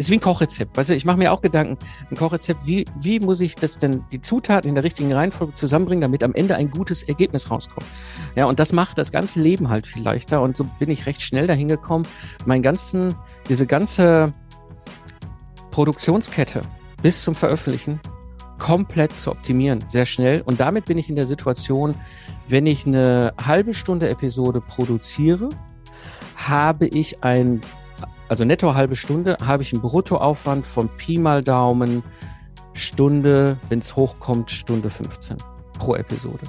ist wie ein Kochrezept. Weißt du, ich mache mir auch Gedanken, ein Kochrezept, wie, wie muss ich das denn, die Zutaten in der richtigen Reihenfolge zusammenbringen, damit am Ende ein gutes Ergebnis rauskommt. Ja, und das macht das ganze Leben halt viel leichter. Und so bin ich recht schnell dahin gekommen, meinen ganzen, diese ganze Produktionskette bis zum Veröffentlichen komplett zu optimieren, sehr schnell. Und damit bin ich in der Situation, wenn ich eine halbe Stunde Episode produziere, habe ich ein, also netto halbe Stunde, habe ich einen Bruttoaufwand von Pi mal Daumen Stunde, wenn es hochkommt, Stunde 15 pro Episode.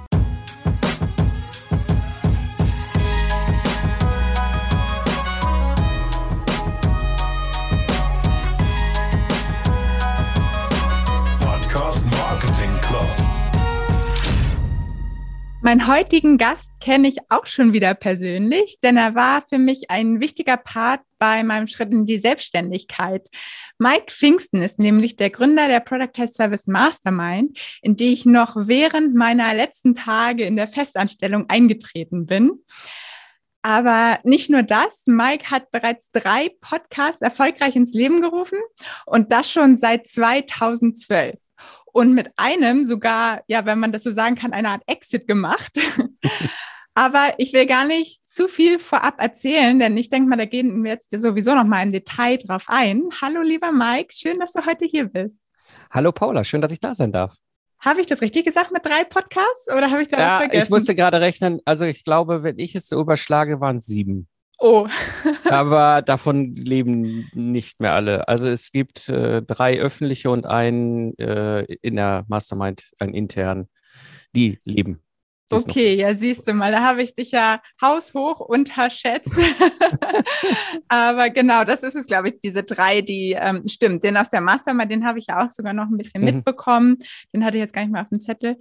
Meinen heutigen Gast kenne ich auch schon wieder persönlich, denn er war für mich ein wichtiger Part bei meinem Schritt in die Selbstständigkeit. Mike Pfingsten ist nämlich der Gründer der Productize Service Mastermind, in die ich noch während meiner letzten Tage in der Festanstellung eingetreten bin. Aber nicht nur das, Mike hat bereits drei Podcasts erfolgreich ins Leben gerufen und das schon seit 2012 und mit einem sogar, ja, wenn man das so sagen kann, eine Art Exit gemacht. Aber ich will gar nicht zu viel vorab erzählen, denn ich denke mal, da gehen wir jetzt sowieso noch mal im Detail drauf ein. Hallo, lieber Mike, schön, dass du heute hier bist. Hallo, Paula, schön, dass ich da sein darf. Habe ich das richtig gesagt mit drei Podcasts oder habe ich da ja, was vergessen? Ich musste gerade rechnen, also ich glaube, wenn ich es so überschlage, waren es sieben. Oh. Aber davon leben nicht mehr alle. Also es gibt äh, drei öffentliche und einen äh, in der Mastermind, einen intern, die leben. Okay, ja, siehst du mal, da habe ich dich ja haushoch unterschätzt. Aber genau, das ist es, glaube ich, diese drei, die ähm, stimmt. Den aus der Mastermind, den habe ich ja auch sogar noch ein bisschen mhm. mitbekommen. Den hatte ich jetzt gar nicht mehr auf dem Zettel.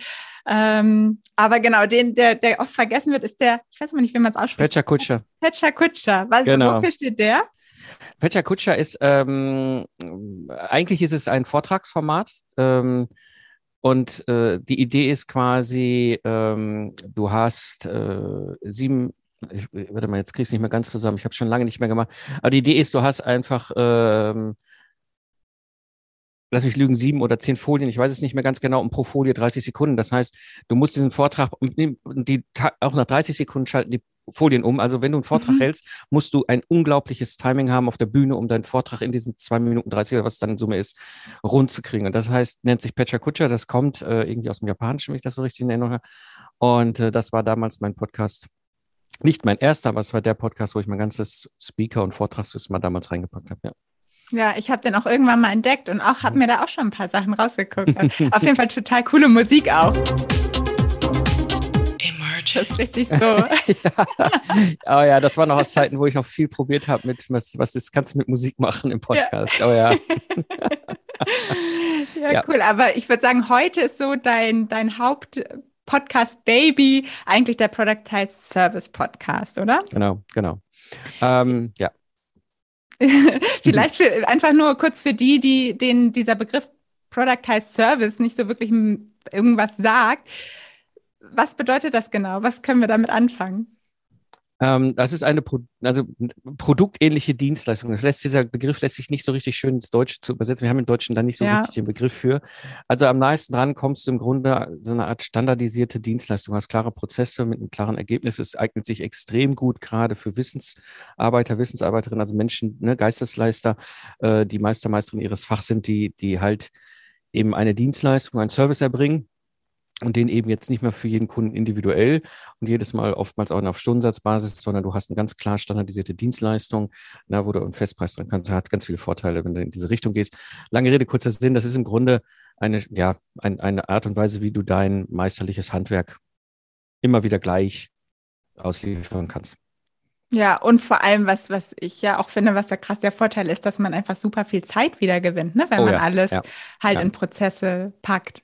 Ähm, aber genau, den, der, der oft vergessen wird, ist der, ich weiß mal nicht, wie man es ausspricht. Pecha Kutscher. Pecha Kutscher. Was, genau. Wofür steht der? Pecha Kutscher ist, ähm, eigentlich ist es ein Vortragsformat. Ähm, und äh, die Idee ist quasi, ähm, du hast äh, sieben, ich, warte mal, jetzt krieg ich nicht mehr ganz zusammen, ich habe schon lange nicht mehr gemacht. Aber die Idee ist, du hast einfach, ähm, lass mich lügen, sieben oder zehn Folien, ich weiß es nicht mehr ganz genau, und pro Folie 30 Sekunden. Das heißt, du musst diesen Vortrag, die, auch nach 30 Sekunden schalten die Folien um. Also wenn du einen Vortrag mhm. hältst, musst du ein unglaubliches Timing haben auf der Bühne, um deinen Vortrag in diesen zwei Minuten 30 oder was dann in Summe ist, rund zu kriegen. Und das heißt, nennt sich Pecha Kutscher. Das kommt äh, irgendwie aus dem Japanischen, wenn ich das so richtig in Erinnerung habe. Und äh, das war damals mein Podcast. Nicht mein erster, aber es war der Podcast, wo ich mein ganzes Speaker- und Vortragswissen mal damals reingepackt habe. Ja. Ja, ich habe den auch irgendwann mal entdeckt und auch habe mhm. mir da auch schon ein paar Sachen rausgeguckt. Auf jeden Fall total coole Musik auch. Das ist richtig so. ja. Oh ja, das war noch aus Zeiten, wo ich noch viel probiert habe mit, was, was ist, kannst du mit Musik machen im Podcast? Ja. Oh ja. ja, ja, cool. Aber ich würde sagen, heute ist so dein, dein Haupt- Podcast Baby, eigentlich der Productized Service Podcast, oder? Genau, genau. Ähm, ja. Vielleicht für, einfach nur kurz für die, die denen dieser Begriff Productized Service nicht so wirklich irgendwas sagt was bedeutet das genau? Was können wir damit anfangen? Ähm, das ist eine Pro also produktähnliche Dienstleistung. Das lässt, dieser Begriff lässt sich nicht so richtig schön ins Deutsche zu übersetzen. Wir haben im Deutschen da nicht so ja. richtig den Begriff für. Also am meisten dran kommst du im Grunde so eine Art standardisierte Dienstleistung. Du hast klare Prozesse mit einem klaren Ergebnis. Es eignet sich extrem gut gerade für Wissensarbeiter, Wissensarbeiterinnen, also Menschen, ne, Geistesleister, äh, die Meister, Meisterin ihres Fachs sind, die, die halt eben eine Dienstleistung, einen Service erbringen und den eben jetzt nicht mehr für jeden Kunden individuell und jedes Mal oftmals auch auf Stundensatzbasis, sondern du hast eine ganz klar standardisierte Dienstleistung, na, wo du einen Festpreis dran kannst, hat ganz viele Vorteile, wenn du in diese Richtung gehst. Lange Rede, kurzer Sinn, das ist im Grunde eine, ja, ein, eine Art und Weise, wie du dein meisterliches Handwerk immer wieder gleich ausliefern kannst. Ja, und vor allem, was, was ich ja auch finde, was da krass der Vorteil ist, dass man einfach super viel Zeit wieder gewinnt, ne? wenn oh, man ja, alles ja, halt ja. in Prozesse packt.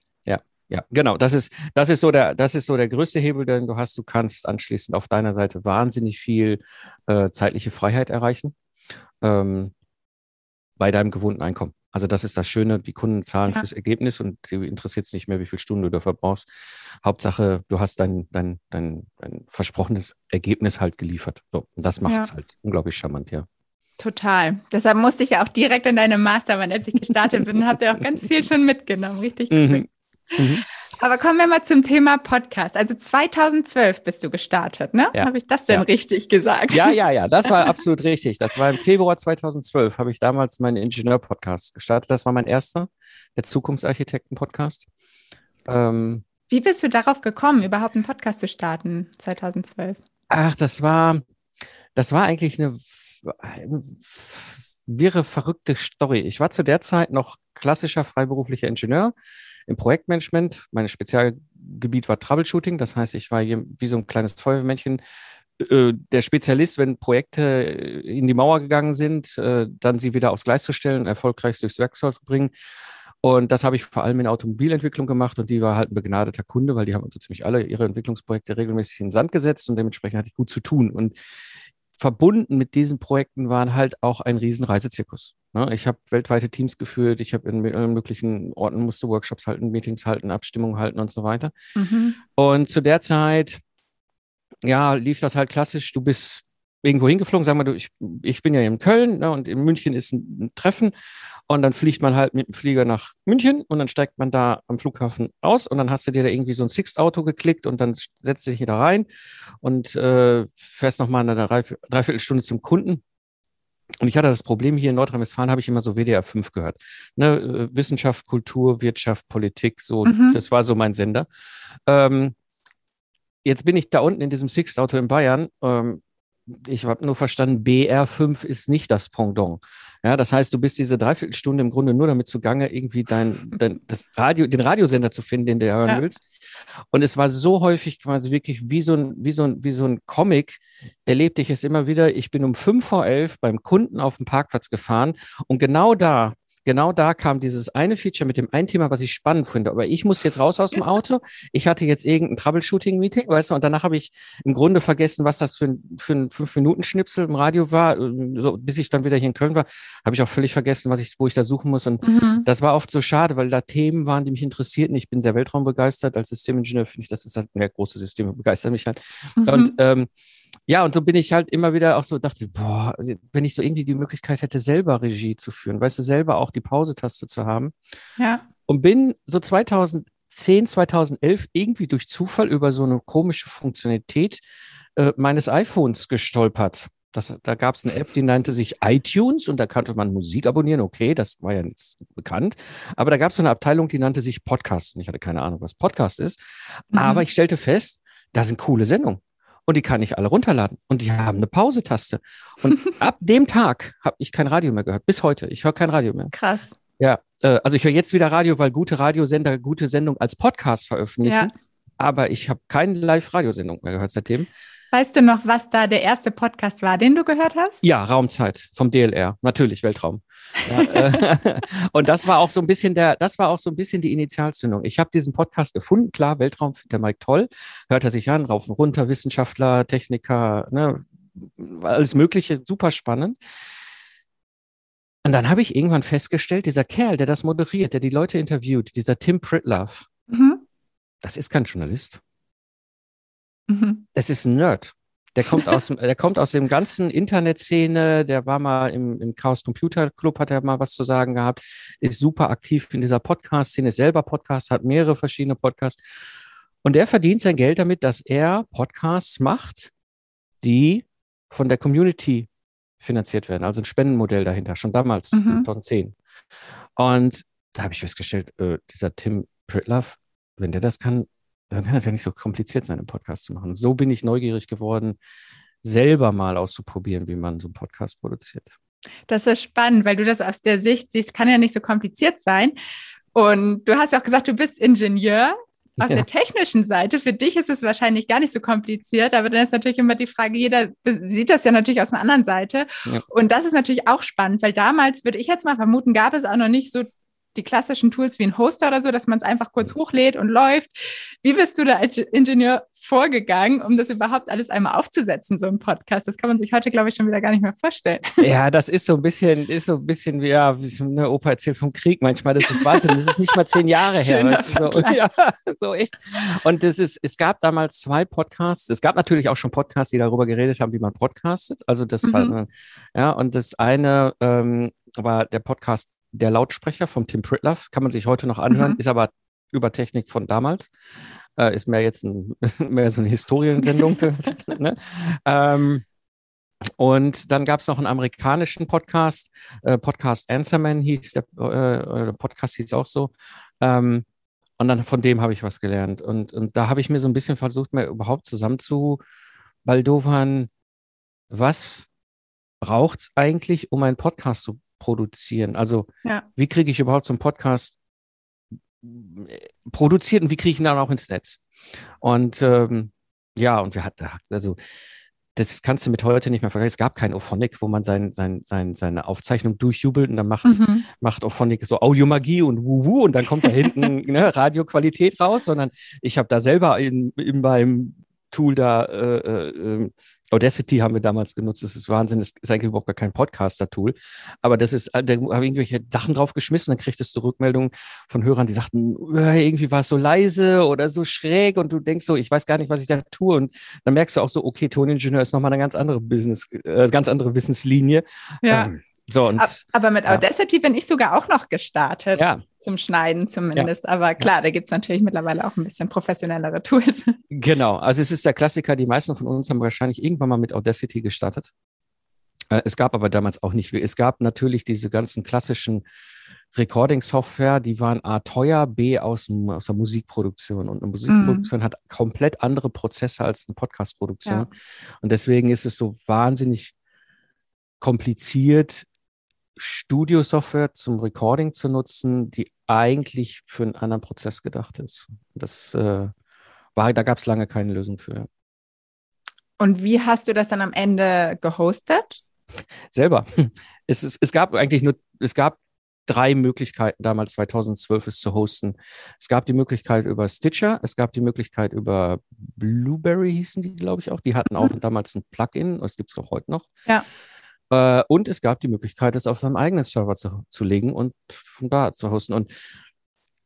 Ja, genau. Das ist, das ist so der, das ist so der größte Hebel, den du hast. Du kannst anschließend auf deiner Seite wahnsinnig viel äh, zeitliche Freiheit erreichen ähm, bei deinem gewohnten Einkommen. Also das ist das Schöne, die Kunden zahlen ja. fürs Ergebnis und die interessiert es nicht mehr, wie viele Stunden du dafür brauchst. Hauptsache, du hast dein, dein, dein, dein versprochenes Ergebnis halt geliefert. So, und das macht es ja. halt unglaublich charmant, ja. Total. Deshalb musste ich ja auch direkt in deine Mastermind, als ich gestartet bin, habt ihr auch ganz viel schon mitgenommen. Richtig mhm. Mhm. Aber kommen wir mal zum Thema Podcast. Also 2012 bist du gestartet, ne? Ja. Habe ich das denn ja. richtig gesagt? Ja, ja, ja, das war absolut richtig. Das war im Februar 2012, habe ich damals meinen Ingenieur-Podcast gestartet. Das war mein erster, der Zukunftsarchitekten-Podcast. Ähm, Wie bist du darauf gekommen, überhaupt einen Podcast zu starten 2012? Ach, das war, das war eigentlich eine wirre, verrückte Story. Ich war zu der Zeit noch klassischer freiberuflicher Ingenieur im Projektmanagement. Mein Spezialgebiet war Troubleshooting. Das heißt, ich war hier wie so ein kleines Feuerwehrmännchen äh, der Spezialist, wenn Projekte in die Mauer gegangen sind, äh, dann sie wieder aufs Gleis zu stellen, erfolgreich durchs Werkzeug zu bringen. Und das habe ich vor allem in Automobilentwicklung gemacht und die war halt ein begnadeter Kunde, weil die haben so ziemlich alle ihre Entwicklungsprojekte regelmäßig in den Sand gesetzt und dementsprechend hatte ich gut zu tun. Und verbunden mit diesen Projekten waren halt auch ein riesen Reisezirkus. Ne? Ich habe weltweite Teams geführt, ich habe in allen möglichen Orten musste Workshops halten, Meetings halten, Abstimmungen halten und so weiter. Mhm. Und zu der Zeit, ja, lief das halt klassisch. Du bist irgendwo hingeflogen, sagen wir, du, ich, ich bin ja in Köln ne, und in München ist ein, ein, Treffen und dann fliegt man halt mit dem Flieger nach München und dann steigt man da am Flughafen aus und dann hast du dir da irgendwie so ein Sixt-Auto geklickt und dann setzt du dich wieder rein und äh, fährst nochmal eine Dreiviertelstunde zum Kunden. Und ich hatte das Problem hier in Nordrhein-Westfalen, habe ich immer so WDR 5 gehört. Ne, äh, Wissenschaft, Kultur, Wirtschaft, Politik, so, mhm. das war so mein Sender. Ähm, jetzt bin ich da unten in diesem Sixt-Auto in Bayern. Ähm, ich habe nur verstanden, BR5 ist nicht das Pendant. Ja, das heißt, du bist diese Dreiviertelstunde im Grunde nur damit zugange, irgendwie dein, dein das Radio, den Radiosender zu finden, den du hören ja. willst. Und es war so häufig quasi wirklich wie so ein, wie so ein, wie so ein Comic, erlebte ich es immer wieder. Ich bin um fünf vor elf beim Kunden auf dem Parkplatz gefahren und genau da genau da kam dieses eine Feature mit dem einen Thema, was ich spannend finde. Aber ich muss jetzt raus aus dem Auto. Ich hatte jetzt irgendein Troubleshooting-Meeting, weißt du, und danach habe ich im Grunde vergessen, was das für ein, für ein Fünf-Minuten-Schnipsel im Radio war. So, bis ich dann wieder hier in Köln war, habe ich auch völlig vergessen, was ich, wo ich da suchen muss. Und mhm. das war oft so schade, weil da Themen waren, die mich interessierten. Ich bin sehr weltraumbegeistert. Als Systemingenieur finde ich, das ist halt, mehr große Systeme begeistern mich halt. Mhm. Und ähm, ja, und so bin ich halt immer wieder auch so, dachte, boah, wenn ich so irgendwie die Möglichkeit hätte, selber Regie zu führen, weißt du, selber auch die Pausetaste zu haben. Ja. Und bin so 2010, 2011 irgendwie durch Zufall über so eine komische Funktionalität äh, meines iPhones gestolpert. Das, da gab es eine App, die nannte sich iTunes und da konnte man Musik abonnieren. Okay, das war ja nicht bekannt. Aber da gab es so eine Abteilung, die nannte sich Podcast. Und ich hatte keine Ahnung, was Podcast ist. Mhm. Aber ich stellte fest, da sind coole Sendungen und die kann ich alle runterladen. Und die haben eine Pausetaste. Und ab dem Tag habe ich kein Radio mehr gehört. Bis heute. Ich höre kein Radio mehr. Krass. Ja, äh, also ich höre jetzt wieder Radio, weil gute Radiosender gute Sendung als Podcast veröffentlichen. Ja. Aber ich habe keine Live-Radiosendung mehr gehört seitdem. Weißt du noch, was da der erste Podcast war, den du gehört hast? Ja, Raumzeit vom DLR. Natürlich Weltraum. Ja, äh, und das war auch so ein bisschen der, das war auch so ein bisschen die Initialzündung. Ich habe diesen Podcast gefunden. Klar, Weltraum findet der Mike toll. Hört er sich an, rauf und runter, Wissenschaftler, Techniker, ne, alles Mögliche, super spannend. Und dann habe ich irgendwann festgestellt, dieser Kerl, der das moderiert, der die Leute interviewt, dieser Tim Pritlove, mhm. das ist kein Journalist. Mhm. Es ist ein Nerd. Der kommt aus, der kommt aus dem ganzen Internetszene, der war mal im, im Chaos Computer Club, hat er mal was zu sagen gehabt, ist super aktiv in dieser Podcast-Szene, ist selber Podcast, hat mehrere verschiedene Podcasts. Und der verdient sein Geld damit, dass er Podcasts macht, die von der Community finanziert werden, also ein Spendenmodell dahinter, schon damals, mhm. 2010. Und da habe ich festgestellt, äh, dieser Tim Pritlove, wenn der das kann, dann kann es ja nicht so kompliziert sein, einen Podcast zu machen. So bin ich neugierig geworden, selber mal auszuprobieren, wie man so einen Podcast produziert. Das ist spannend, weil du das aus der Sicht siehst, kann ja nicht so kompliziert sein. Und du hast ja auch gesagt, du bist Ingenieur. Aus ja. der technischen Seite, für dich ist es wahrscheinlich gar nicht so kompliziert, aber dann ist natürlich immer die Frage, jeder sieht das ja natürlich aus einer anderen Seite. Ja. Und das ist natürlich auch spannend, weil damals, würde ich jetzt mal vermuten, gab es auch noch nicht so die klassischen Tools wie ein Hoster oder so, dass man es einfach kurz hochlädt und läuft. Wie bist du da als Ingenieur vorgegangen, um das überhaupt alles einmal aufzusetzen, so ein Podcast? Das kann man sich heute, glaube ich, schon wieder gar nicht mehr vorstellen. Ja, das ist so ein bisschen, ist so ein bisschen wie, ja, wie eine Opa erzählt vom Krieg manchmal. Das ist Wahnsinn. Das ist nicht mal zehn Jahre her. Weißt du, so, ja, so echt. Und das ist, es gab damals zwei Podcasts. Es gab natürlich auch schon Podcasts, die darüber geredet haben, wie man podcastet. Also das mhm. war, ja, und das eine ähm, war der Podcast Der Lautsprecher vom Tim Pritloff. Kann man sich heute noch anhören, mhm. ist aber über Technik von damals. Äh, ist mehr jetzt ein, mehr so eine Historiensendung. ne? ähm, und dann gab es noch einen amerikanischen Podcast, äh, Podcast Answerman hieß der äh, Podcast hieß auch so. Ähm, und dann von dem habe ich was gelernt. Und, und da habe ich mir so ein bisschen versucht, mir überhaupt zusammen zu baldovern, was braucht es eigentlich, um einen Podcast zu produzieren? Also, ja. wie kriege ich überhaupt so einen Podcast produziert und wie kriege ich ihn dann auch ins Netz? Und ähm, ja, und wir hatten, also das kannst du mit heute nicht mehr vergleichen. Es gab kein Ophonic, wo man sein, sein, sein, seine Aufzeichnung durchjubelt und dann macht, mhm. macht Ophonic so Audiomagie und Wuhu und dann kommt da hinten ne, Radioqualität raus, sondern ich habe da selber in, in beim Tool da äh, äh, ähm, Audacity haben wir damals genutzt. Das ist Wahnsinn. Das ist eigentlich überhaupt gar kein Podcaster-Tool. Aber das ist, da habe ich irgendwelche Sachen drauf geschmissen. Dann kriegtest du Rückmeldungen von Hörern, die sagten, äh, irgendwie war es so leise oder so schräg. Und du denkst so, ich weiß gar nicht, was ich da tue. Und dann merkst du auch so, okay, Toningenieur ist nochmal eine ganz andere Business, äh, ganz andere Wissenslinie. Ja. Ähm, so, und, aber mit Audacity ja. bin ich sogar auch noch gestartet. Ja. Zum Schneiden zumindest. Ja. Aber klar, da gibt es natürlich mittlerweile auch ein bisschen professionellere Tools. Genau. Also es ist der Klassiker. Die meisten von uns haben wahrscheinlich irgendwann mal mit Audacity gestartet. Äh, es gab aber damals auch nicht, es gab natürlich diese ganzen klassischen Recording-Software, die waren A teuer, B aus, aus der Musikproduktion. Und eine Musikproduktion mm. hat komplett andere Prozesse als eine Podcast-Produktion. Ja. Und deswegen ist es so wahnsinnig kompliziert, Studio-Software zum Recording zu nutzen, die eigentlich für einen anderen Prozess gedacht ist. Das äh, war, da gab es lange keine Lösung für. Und wie hast du das dann am Ende gehostet? Selber. Es, es, es gab eigentlich nur, es gab drei Möglichkeiten damals 2012 es zu hosten. Es gab die Möglichkeit über Stitcher, es gab die Möglichkeit über Blueberry hießen die, glaube ich auch. Die hatten auch mhm. damals ein Plugin, das gibt es auch heute noch. Ja. Äh, und es gab die Möglichkeit, es auf seinem eigenen Server zu, zu legen und von da zu hosten. Und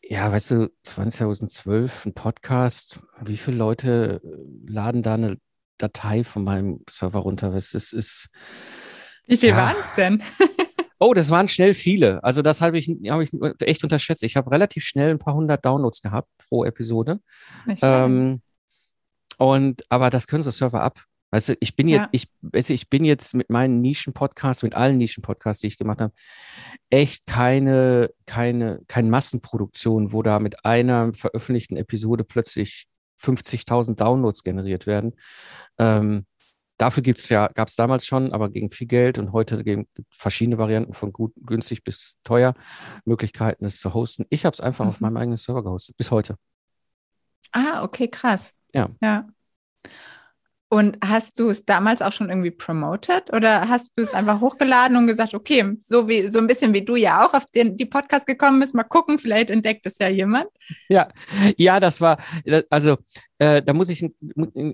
ja, weißt du, 2012 ein Podcast, wie viele Leute äh, laden da eine Datei von meinem Server runter? Es ist, ist wie viel ja. waren es denn? oh, das waren schnell viele. Also das habe ich, hab ich echt unterschätzt. Ich habe relativ schnell ein paar hundert Downloads gehabt pro Episode. Ähm, und aber das können so Server ab. Weißt du, ich bin jetzt, ja. ich, weißt du, ich bin jetzt mit meinen Nischen-Podcasts, mit allen Nischen-Podcasts, die ich gemacht habe, echt keine, keine, keine Massenproduktion, wo da mit einer veröffentlichten Episode plötzlich 50.000 Downloads generiert werden. Ähm, dafür gibt's ja, gab es damals schon, aber gegen viel Geld und heute gibt es verschiedene Varianten von gut, günstig bis teuer, Möglichkeiten, es zu hosten. Ich habe es einfach mhm. auf meinem eigenen Server gehostet, bis heute. Ah, okay, krass. Ja. Ja. Und hast du es damals auch schon irgendwie promoted oder hast du es einfach hochgeladen und gesagt, okay, so wie so ein bisschen wie du ja auch auf den, die Podcast gekommen bist, mal gucken, vielleicht entdeckt es ja jemand? Ja, ja, das war, also äh, da muss ich ein,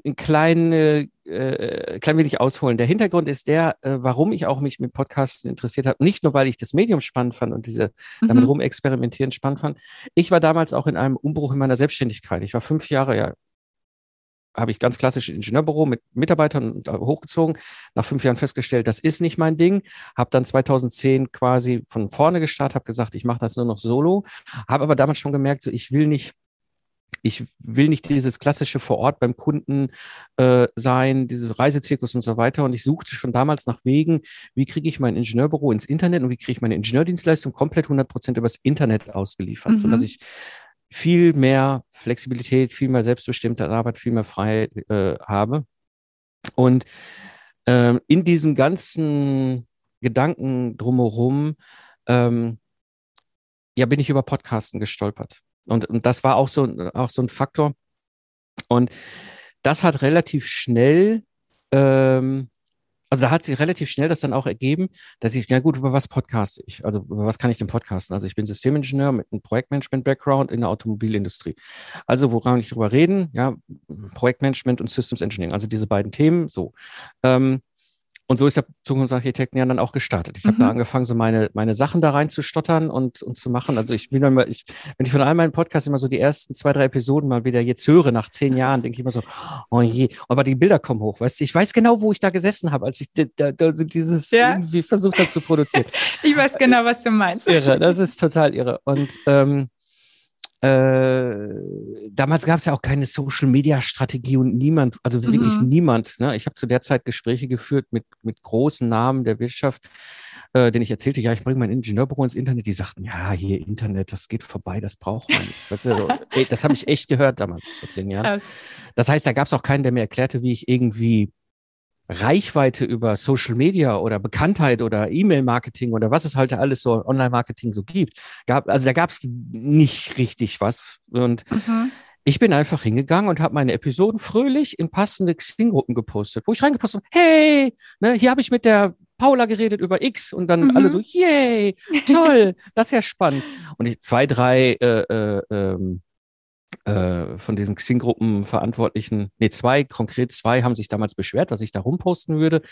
ein klein, äh, klein wenig ausholen. Der Hintergrund ist der, äh, warum ich auch mich mit Podcasts interessiert habe. Nicht nur, weil ich das Medium spannend fand und diese mhm. damit rumexperimentieren spannend fand. Ich war damals auch in einem Umbruch in meiner Selbstständigkeit. Ich war fünf Jahre ja habe ich ganz klassisch Ingenieurbüro mit Mitarbeitern hochgezogen. Nach fünf Jahren festgestellt, das ist nicht mein Ding. Habe dann 2010 quasi von vorne gestartet, habe gesagt, ich mache das nur noch solo. Habe aber damals schon gemerkt, so ich will nicht ich will nicht dieses klassische vor Ort beim Kunden äh, sein, diese Reisezirkus und so weiter. Und ich suchte schon damals nach Wegen, wie kriege ich mein Ingenieurbüro ins Internet und wie kriege ich meine Ingenieurdienstleistung komplett 100 Prozent übers Internet ausgeliefert, mhm. sodass ich viel mehr Flexibilität, viel mehr selbstbestimmte Arbeit, viel mehr frei äh, habe. Und ähm, in diesem ganzen Gedanken drumherum, ähm, ja, bin ich über Podcasten gestolpert. Und, und das war auch so, auch so ein Faktor. Und das hat relativ schnell ähm, also da hat sich relativ schnell das dann auch ergeben, dass ich, ja gut, über was podcaste ich? Also über was kann ich denn podcasten? Also ich bin Systemingenieur mit einem Projektmanagement-Background in der Automobilindustrie. Also woran ich drüber reden? Ja, Projektmanagement und Systems Engineering, also diese beiden Themen, so. Ähm, und so ist der Zukunftsarchitekten ja dann auch gestartet. Ich mhm. habe da angefangen, so meine, meine Sachen da reinzustottern und, und zu machen. Also ich bin dann mal, ich, wenn ich von all meinen Podcasts immer so die ersten zwei, drei Episoden mal wieder jetzt höre, nach zehn Jahren, denke ich immer so, oh je, aber die Bilder kommen hoch, weißt du, ich weiß genau, wo ich da gesessen habe, als ich da, da, so dieses ja. irgendwie versucht habe zu produzieren. ich weiß genau, was du meinst. Irre, das ist total irre. Und ähm, äh, damals gab es ja auch keine Social-Media-Strategie und niemand, also wirklich mhm. niemand. Ne? Ich habe zu der Zeit Gespräche geführt mit, mit großen Namen der Wirtschaft, äh, denen ich erzählte, ja, ich bringe mein Ingenieurbüro ins Internet. Die sagten, ja, hier Internet, das geht vorbei, das braucht man nicht. Weißt du, ey, das habe ich echt gehört damals, vor zehn Jahren. Das heißt, da gab es auch keinen, der mir erklärte, wie ich irgendwie Reichweite über Social Media oder Bekanntheit oder E-Mail-Marketing oder was es halt alles so Online-Marketing so gibt. Gab, also da gab es nicht richtig was. Und mhm. ich bin einfach hingegangen und habe meine Episoden fröhlich in passende Xing-Gruppen gepostet, wo ich reingepostet habe, hey, ne, hier habe ich mit der Paula geredet über X und dann mhm. alle so, yay, toll, das ist ja spannend. Und ich, zwei, drei äh, äh, ähm, äh, von diesen Xing-Gruppen Verantwortlichen, nee, zwei, konkret zwei haben sich damals beschwert, was ich da rumposten würde.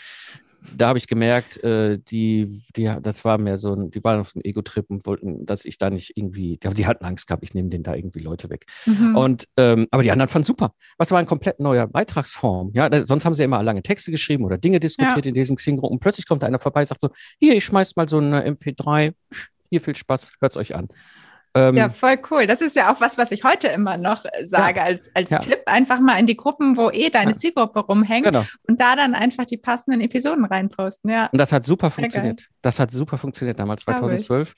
Da habe ich gemerkt, äh, die, die, das war mehr so ein, die waren auf dem Ego-Trip und wollten, dass ich da nicht irgendwie, die, die hatten Angst gehabt, ich nehme denen da irgendwie Leute weg. Mhm. Und, ähm, aber die anderen fanden super. Was war ein komplett neuer Beitragsform? Ja, da, sonst haben sie immer lange Texte geschrieben oder Dinge diskutiert ja. in diesen Xing-Gruppen. Plötzlich kommt einer vorbei und sagt so, hier, ich schmeiß mal so eine MP3, hier viel Spaß, hört's euch an. Ähm, ja, voll cool. Das ist ja auch was, was ich heute immer noch äh, sage ja, als, als ja. Tipp. Einfach mal in die Gruppen, wo eh deine ja. Zielgruppe rumhängt genau. und da dann einfach die passenden Episoden reinposten. Ja. Und das hat super funktioniert. Das hat super funktioniert damals, 2012.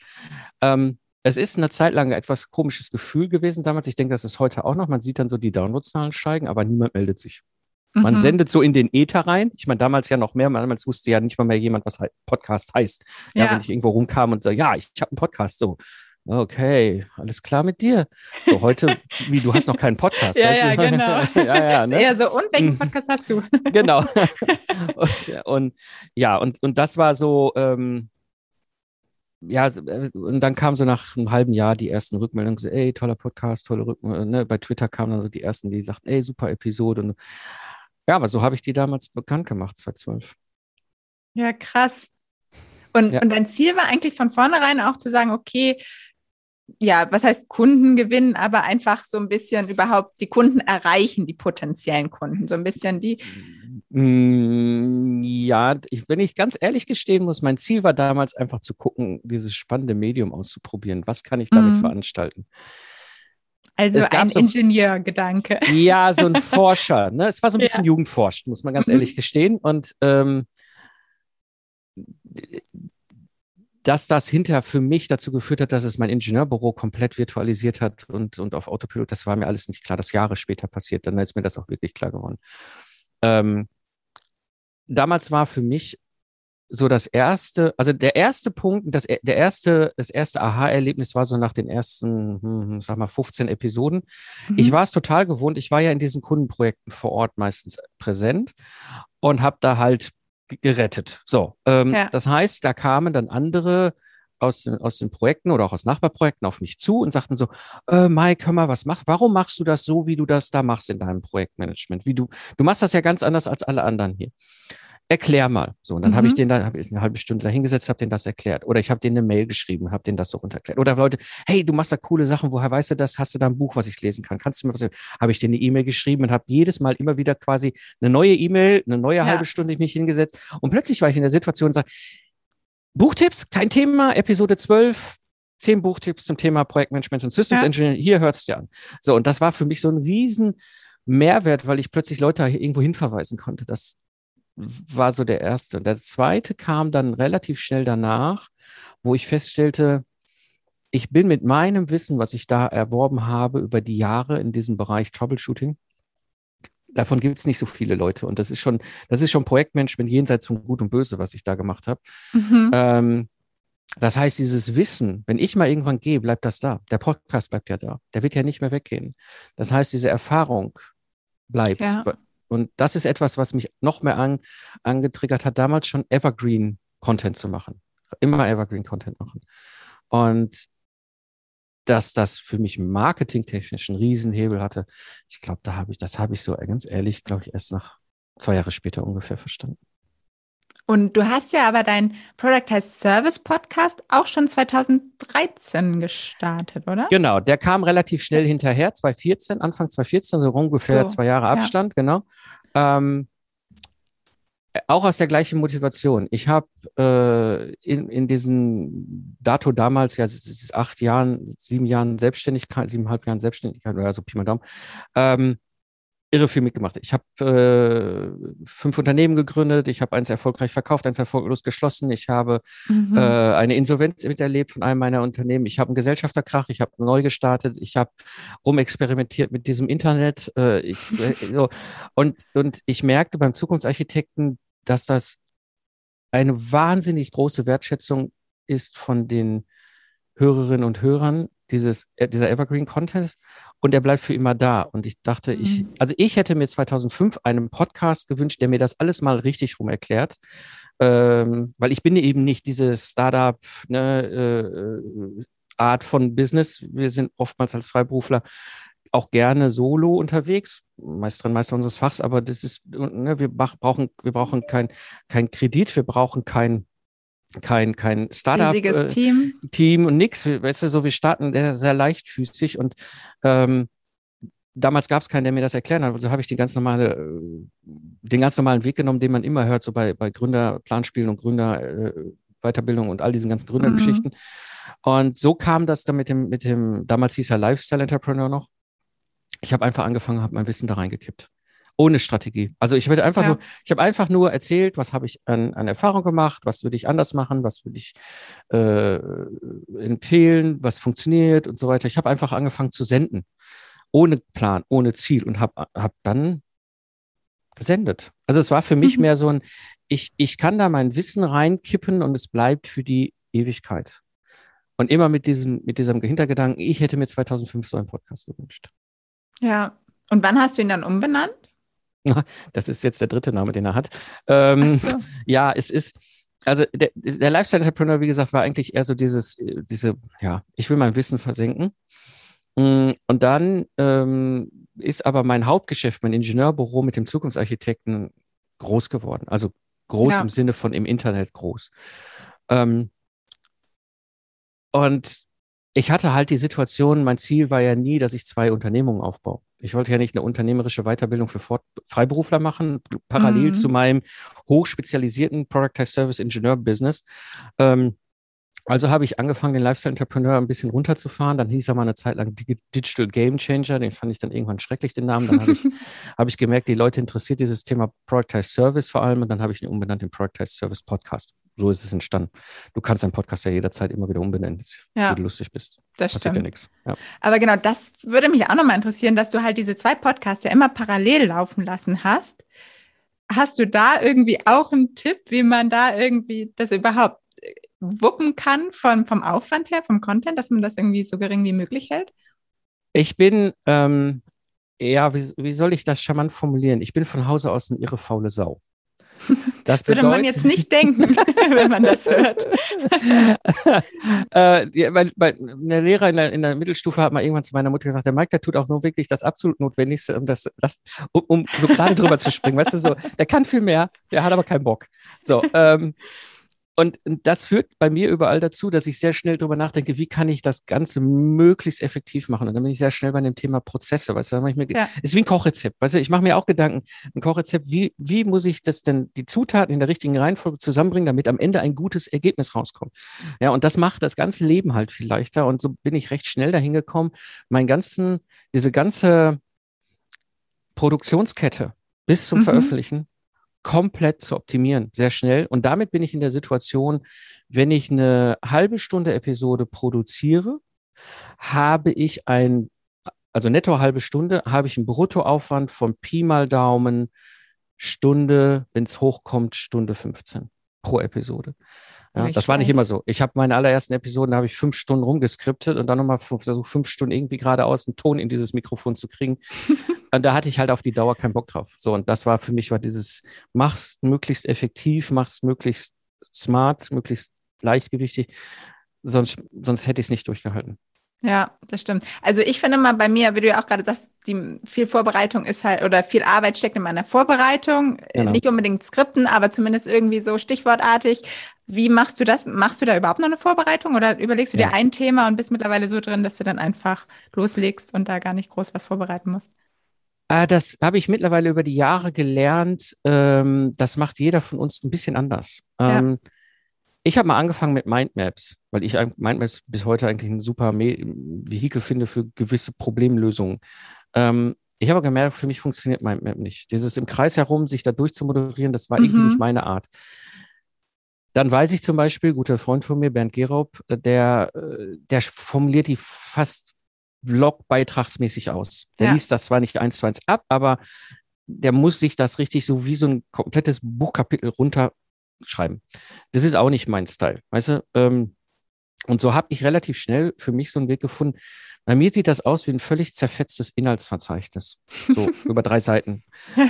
Ähm, es ist eine Zeit lang ein etwas komisches Gefühl gewesen damals. Ich denke, das ist heute auch noch. Man sieht dann so die Downloadzahlen steigen, aber niemand meldet sich. Man mhm. sendet so in den Äther rein. Ich meine, damals ja noch mehr. Damals wusste ja nicht mal mehr jemand, was Podcast heißt. Ja, ja. wenn ich irgendwo rumkam und sage, ja, ich, ich habe einen Podcast. So, Okay, alles klar mit dir. So heute, wie du hast noch keinen Podcast. ja, ja, genau. ja, ja, ne? eher so, und welchen mhm. Podcast hast du? genau. und, und, ja, und, und das war so, ähm, ja, äh, und dann kam so nach einem halben Jahr die ersten Rückmeldungen, so, ey, toller Podcast, tolle Rückmeldungen. Ne? Bei Twitter kamen dann so die ersten, die sagten, ey, super Episode. Und, ja, aber so habe ich die damals bekannt gemacht, 2012. Ja, krass. Und, ja. und dein Ziel war eigentlich von vornherein auch zu sagen, okay, ja, was heißt Kunden gewinnen, aber einfach so ein bisschen überhaupt die Kunden erreichen, die potenziellen Kunden, so ein bisschen die. Mm, ja, ich, wenn ich ganz ehrlich gestehen muss, mein Ziel war damals einfach zu gucken, dieses spannende Medium auszuprobieren. Was kann ich damit mhm. veranstalten? Also ein so, Ingenieurgedanke. Ja, so ein Forscher. Ne? Es war so ein bisschen ja. Jugendforscht, muss man ganz mhm. ehrlich gestehen. Und ähm, dass das hinterher für mich dazu geführt hat, dass es mein Ingenieurbüro komplett virtualisiert hat und, und auf Autopilot, das war mir alles nicht klar. Das Jahre später passiert, dann ist mir das auch wirklich klar geworden. Ähm, damals war für mich so das erste, also der erste Punkt, das, der erste, das erste Aha-Erlebnis war so nach den ersten, hm, hm sag mal, 15 Episoden. Mhm. Ich war es total gewohnt. Ich war ja in diesen Kundenprojekten vor Ort meistens präsent und habe da halt gerettet. So, ähm, ja. das heißt, da kamen dann andere aus, aus den Projekten oder auch aus Nachbarprojekten auf mich zu und sagten so, äh, Mike, hör mal, was machst, warum machst du das so, wie du das da machst in deinem Projektmanagement? Wie du, du machst das ja ganz anders als alle anderen hier erklär mal. So, und dann mhm. habe ich den da, habe ich eine halbe Stunde da hingesetzt, habe den das erklärt. Oder ich habe denen eine Mail geschrieben, habe denen das so runterklärt. Oder Leute, hey, du machst da coole Sachen, woher weißt du das? Hast du da ein Buch, was ich lesen kann? Kannst du mir was Habe ich denen eine E-Mail geschrieben und habe jedes Mal immer wieder quasi eine neue E-Mail, eine neue ja. halbe Stunde ich mich hingesetzt. Und plötzlich war ich in der Situation und sage, Buchtipps, kein Thema, Episode 12, zehn Buchtipps zum Thema Projektmanagement und Systems ja. Engineering. Hier hört's dir an. So, und das war für mich so ein riesen Mehrwert, weil ich plötzlich Leute irgendwo hinverweisen konnte. Das, war so der erste. Der zweite kam dann relativ schnell danach, wo ich feststellte, ich bin mit meinem Wissen, was ich da erworben habe über die Jahre in diesem Bereich Troubleshooting, davon gibt es nicht so viele Leute. Und das ist schon, das ist schon Projektmanagement jenseits von Gut und Böse, was ich da gemacht habe. Mhm. Ähm, das heißt, dieses Wissen, wenn ich mal irgendwann gehe, bleibt das da. Der Podcast bleibt ja da. Der wird ja nicht mehr weggehen. Das heißt, diese Erfahrung bleibt. Ja. Und das ist etwas, was mich noch mehr an, angetriggert hat, damals schon Evergreen Content zu machen. Immer Evergreen Content machen. Und dass das für mich marketingtechnisch einen Riesenhebel hatte, ich glaube, da habe ich, das habe ich so ganz ehrlich, glaube ich, erst nach zwei Jahre später ungefähr verstanden. Und du hast ja aber dein Product as Service Podcast auch schon 2013 gestartet, oder? Genau, der kam relativ schnell hinterher, 2014, Anfang 2014, so ungefähr so, zwei Jahre Abstand, ja. genau. Ähm, auch aus der gleichen Motivation. Ich habe äh, in, in diesen Dato damals, ja, acht Jahren, sieben Jahren Selbstständigkeit, siebeneinhalb Jahren Selbstständigkeit, oder so Pi mal Daumen, ähm, irre viel mitgemacht. Ich habe äh, fünf Unternehmen gegründet, ich habe eins erfolgreich verkauft, eins erfolglos geschlossen, ich habe mhm. äh, eine Insolvenz miterlebt von einem meiner Unternehmen, ich habe einen Gesellschafterkrach, ich habe neu gestartet, ich habe rumexperimentiert mit diesem Internet. Äh, ich, äh, so. und, und ich merkte beim Zukunftsarchitekten, dass das eine wahnsinnig große Wertschätzung ist von den Hörerinnen und Hörern dieses, äh, dieser Evergreen Contest und er bleibt für immer da. Und ich dachte, mhm. ich, also ich hätte mir 2005 einen Podcast gewünscht, der mir das alles mal richtig rum erklärt. Ähm, weil ich bin eben nicht diese Startup ne, äh, Art von Business. Wir sind oftmals als Freiberufler auch gerne solo unterwegs, Meisterin, Meister unseres Fachs, aber das ist, ne, wir brauchen, wir brauchen kein, kein Kredit, wir brauchen kein kein, kein Startup-Team äh, Team und nix. Weißt du, so wir starten sehr, sehr leichtfüßig und ähm, damals gab es keinen, der mir das erklären hat. Also habe ich die ganz normale, äh, den ganz normalen Weg genommen, den man immer hört, so bei, bei Gründerplanspielen und Gründer äh, Weiterbildung und all diesen ganzen Gründergeschichten. Mhm. Und so kam das dann mit dem, mit dem, damals hieß er Lifestyle Entrepreneur noch. Ich habe einfach angefangen, habe mein Wissen da reingekippt ohne Strategie. Also ich würde einfach ja. nur, ich habe einfach nur erzählt, was habe ich an, an Erfahrung gemacht, was würde ich anders machen, was würde ich äh, empfehlen, was funktioniert und so weiter. Ich habe einfach angefangen zu senden, ohne Plan, ohne Ziel und habe hab dann gesendet. Also es war für mich mhm. mehr so ein, ich, ich kann da mein Wissen reinkippen und es bleibt für die Ewigkeit. Und immer mit diesem, mit diesem Hintergedanken, ich hätte mir 2005 so einen Podcast gewünscht. Ja. Und wann hast du ihn dann umbenannt? Das ist jetzt der dritte Name, den er hat. Ähm, so. Ja, es ist, also der, der Lifestyle Entrepreneur, wie gesagt, war eigentlich eher so dieses, diese, ja, ich will mein Wissen versenken. Mm, und dann ähm, ist aber mein Hauptgeschäft, mein Ingenieurbüro mit dem Zukunftsarchitekten groß geworden. Also groß ja. im Sinne von im Internet groß. Ähm, und ich hatte halt die Situation, mein Ziel war ja nie, dass ich zwei Unternehmungen aufbaue. Ich wollte ja nicht eine unternehmerische Weiterbildung für Fort Freiberufler machen, parallel mhm. zu meinem hochspezialisierten Productized Service Ingenieur Business. Ähm, also habe ich angefangen, den Lifestyle Entrepreneur ein bisschen runterzufahren. Dann hieß er mal eine Zeit lang Digital Game Changer. Den fand ich dann irgendwann schrecklich, den Namen. Dann habe ich, hab ich gemerkt, die Leute interessiert dieses Thema Productized Service vor allem. Und dann habe ich ihn umbenannt in Productized Service Podcast so ist es entstanden. Du kannst deinen Podcast ja jederzeit immer wieder umbenennen, ja, wenn du lustig bist. Das Passiert stimmt. ja nichts. Ja. Aber genau, das würde mich auch nochmal interessieren, dass du halt diese zwei Podcasts ja immer parallel laufen lassen hast. Hast du da irgendwie auch einen Tipp, wie man da irgendwie das überhaupt äh, wuppen kann von, vom Aufwand her, vom Content, dass man das irgendwie so gering wie möglich hält? Ich bin, ähm, ja, wie, wie soll ich das charmant formulieren? Ich bin von Hause aus eine irre faule Sau. Das bedeutet, Würde man jetzt nicht denken, wenn man das hört. äh, ja, weil, weil der Lehrer in der, in der, Mittelstufe hat mal irgendwann zu meiner Mutter gesagt, der Mike, der tut auch nur wirklich das absolut Notwendigste, um, das, das, um, um so gerade drüber zu springen. Weißt du, so, der kann viel mehr, der hat aber keinen Bock. So, ähm, und das führt bei mir überall dazu, dass ich sehr schnell darüber nachdenke, wie kann ich das Ganze möglichst effektiv machen. Und dann bin ich sehr schnell bei dem Thema Prozesse. Weißt du, ich mir, ja. ist wie ein Kochrezept. Weißt du, ich mache mir auch Gedanken, ein Kochrezept, wie, wie muss ich das denn, die Zutaten in der richtigen Reihenfolge zusammenbringen, damit am Ende ein gutes Ergebnis rauskommt. Ja, und das macht das ganze Leben halt viel leichter. Und so bin ich recht schnell dahin gekommen, meinen ganzen, diese ganze Produktionskette bis zum mhm. Veröffentlichen komplett zu optimieren, sehr schnell. Und damit bin ich in der Situation, wenn ich eine halbe Stunde Episode produziere, habe ich ein, also netto halbe Stunde, habe ich einen Bruttoaufwand von Pi mal Daumen Stunde, wenn es hochkommt, Stunde 15 pro Episode. Ja, das war nicht immer so. Ich habe meine allerersten Episoden, da habe ich fünf Stunden rumgeskriptet und dann nochmal versucht, fünf Stunden irgendwie geradeaus einen Ton in dieses Mikrofon zu kriegen. und da hatte ich halt auf die Dauer keinen Bock drauf. So, und das war für mich war dieses, mach's möglichst effektiv, mach's möglichst smart, möglichst leichtgewichtig. Sonst, sonst hätte ich es nicht durchgehalten. Ja, das stimmt. Also ich finde mal bei mir, wie du ja auch gerade sagst, die viel Vorbereitung ist halt oder viel Arbeit steckt in meiner Vorbereitung. Genau. Nicht unbedingt Skripten, aber zumindest irgendwie so stichwortartig. Wie machst du das? Machst du da überhaupt noch eine Vorbereitung oder überlegst du ja. dir ein Thema und bist mittlerweile so drin, dass du dann einfach loslegst und da gar nicht groß was vorbereiten musst? Ah, das habe ich mittlerweile über die Jahre gelernt. Ähm, das macht jeder von uns ein bisschen anders. Ja. Ähm, ich habe mal angefangen mit Mindmaps, weil ich Mindmaps bis heute eigentlich ein super Vehikel finde für gewisse Problemlösungen. Ähm, ich habe gemerkt, für mich funktioniert Mindmap nicht. Dieses im Kreis herum, sich da durchzumoderieren, das war mhm. irgendwie nicht meine Art. Dann weiß ich zum Beispiel, guter Freund von mir, Bernd Geraub, äh, der, äh, der formuliert die fast blogbeitragsmäßig aus. Der ja. liest das zwar nicht eins zu eins ab, aber der muss sich das richtig so wie so ein komplettes Buchkapitel runter schreiben. Das ist auch nicht mein Style, weißt du? Ähm, und so habe ich relativ schnell für mich so einen Weg gefunden. Bei mir sieht das aus wie ein völlig zerfetztes Inhaltsverzeichnis. So über drei Seiten.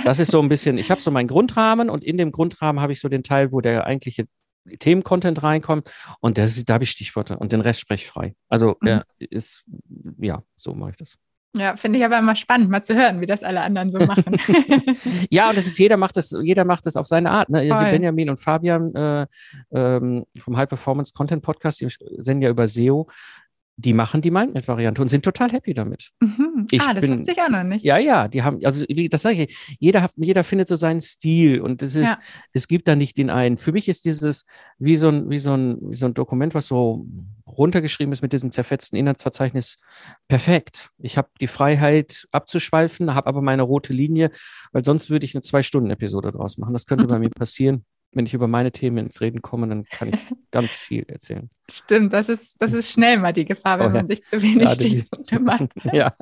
Das ist so ein bisschen, ich habe so meinen Grundrahmen und in dem Grundrahmen habe ich so den Teil, wo der eigentliche Themencontent reinkommt und das ist, da habe ich Stichworte und den Rest spreche ich frei. Also mhm. ist, ja, so mache ich das. Ja, finde ich aber immer spannend, mal zu hören, wie das alle anderen so machen. ja, und das ist, jeder macht das, jeder macht das auf seine Art. Ne? Benjamin und Fabian äh, ähm, vom High Performance Content Podcast, die senden ja über SEO, die machen die Mindmap-Variante und sind total happy damit. Mhm. Ah, das bin, wusste ich auch noch nicht. Ja, ja, die haben, also wie, das sage ich, jeder, hat, jeder findet so seinen Stil und es ist, ja. es gibt da nicht den einen. Für mich ist dieses wie so ein, wie so ein, wie so ein Dokument, was so runtergeschrieben ist mit diesem zerfetzten Inhaltsverzeichnis, perfekt. Ich habe die Freiheit abzuschweifen, habe aber meine rote Linie, weil sonst würde ich eine Zwei-Stunden-Episode draus machen. Das könnte bei mir passieren wenn ich über meine Themen ins Reden komme, dann kann ich ganz viel erzählen. Stimmt, das ist, das ist schnell mal die Gefahr, wenn oh, ja. man sich zu wenig ja, Stichpunkte macht. ja.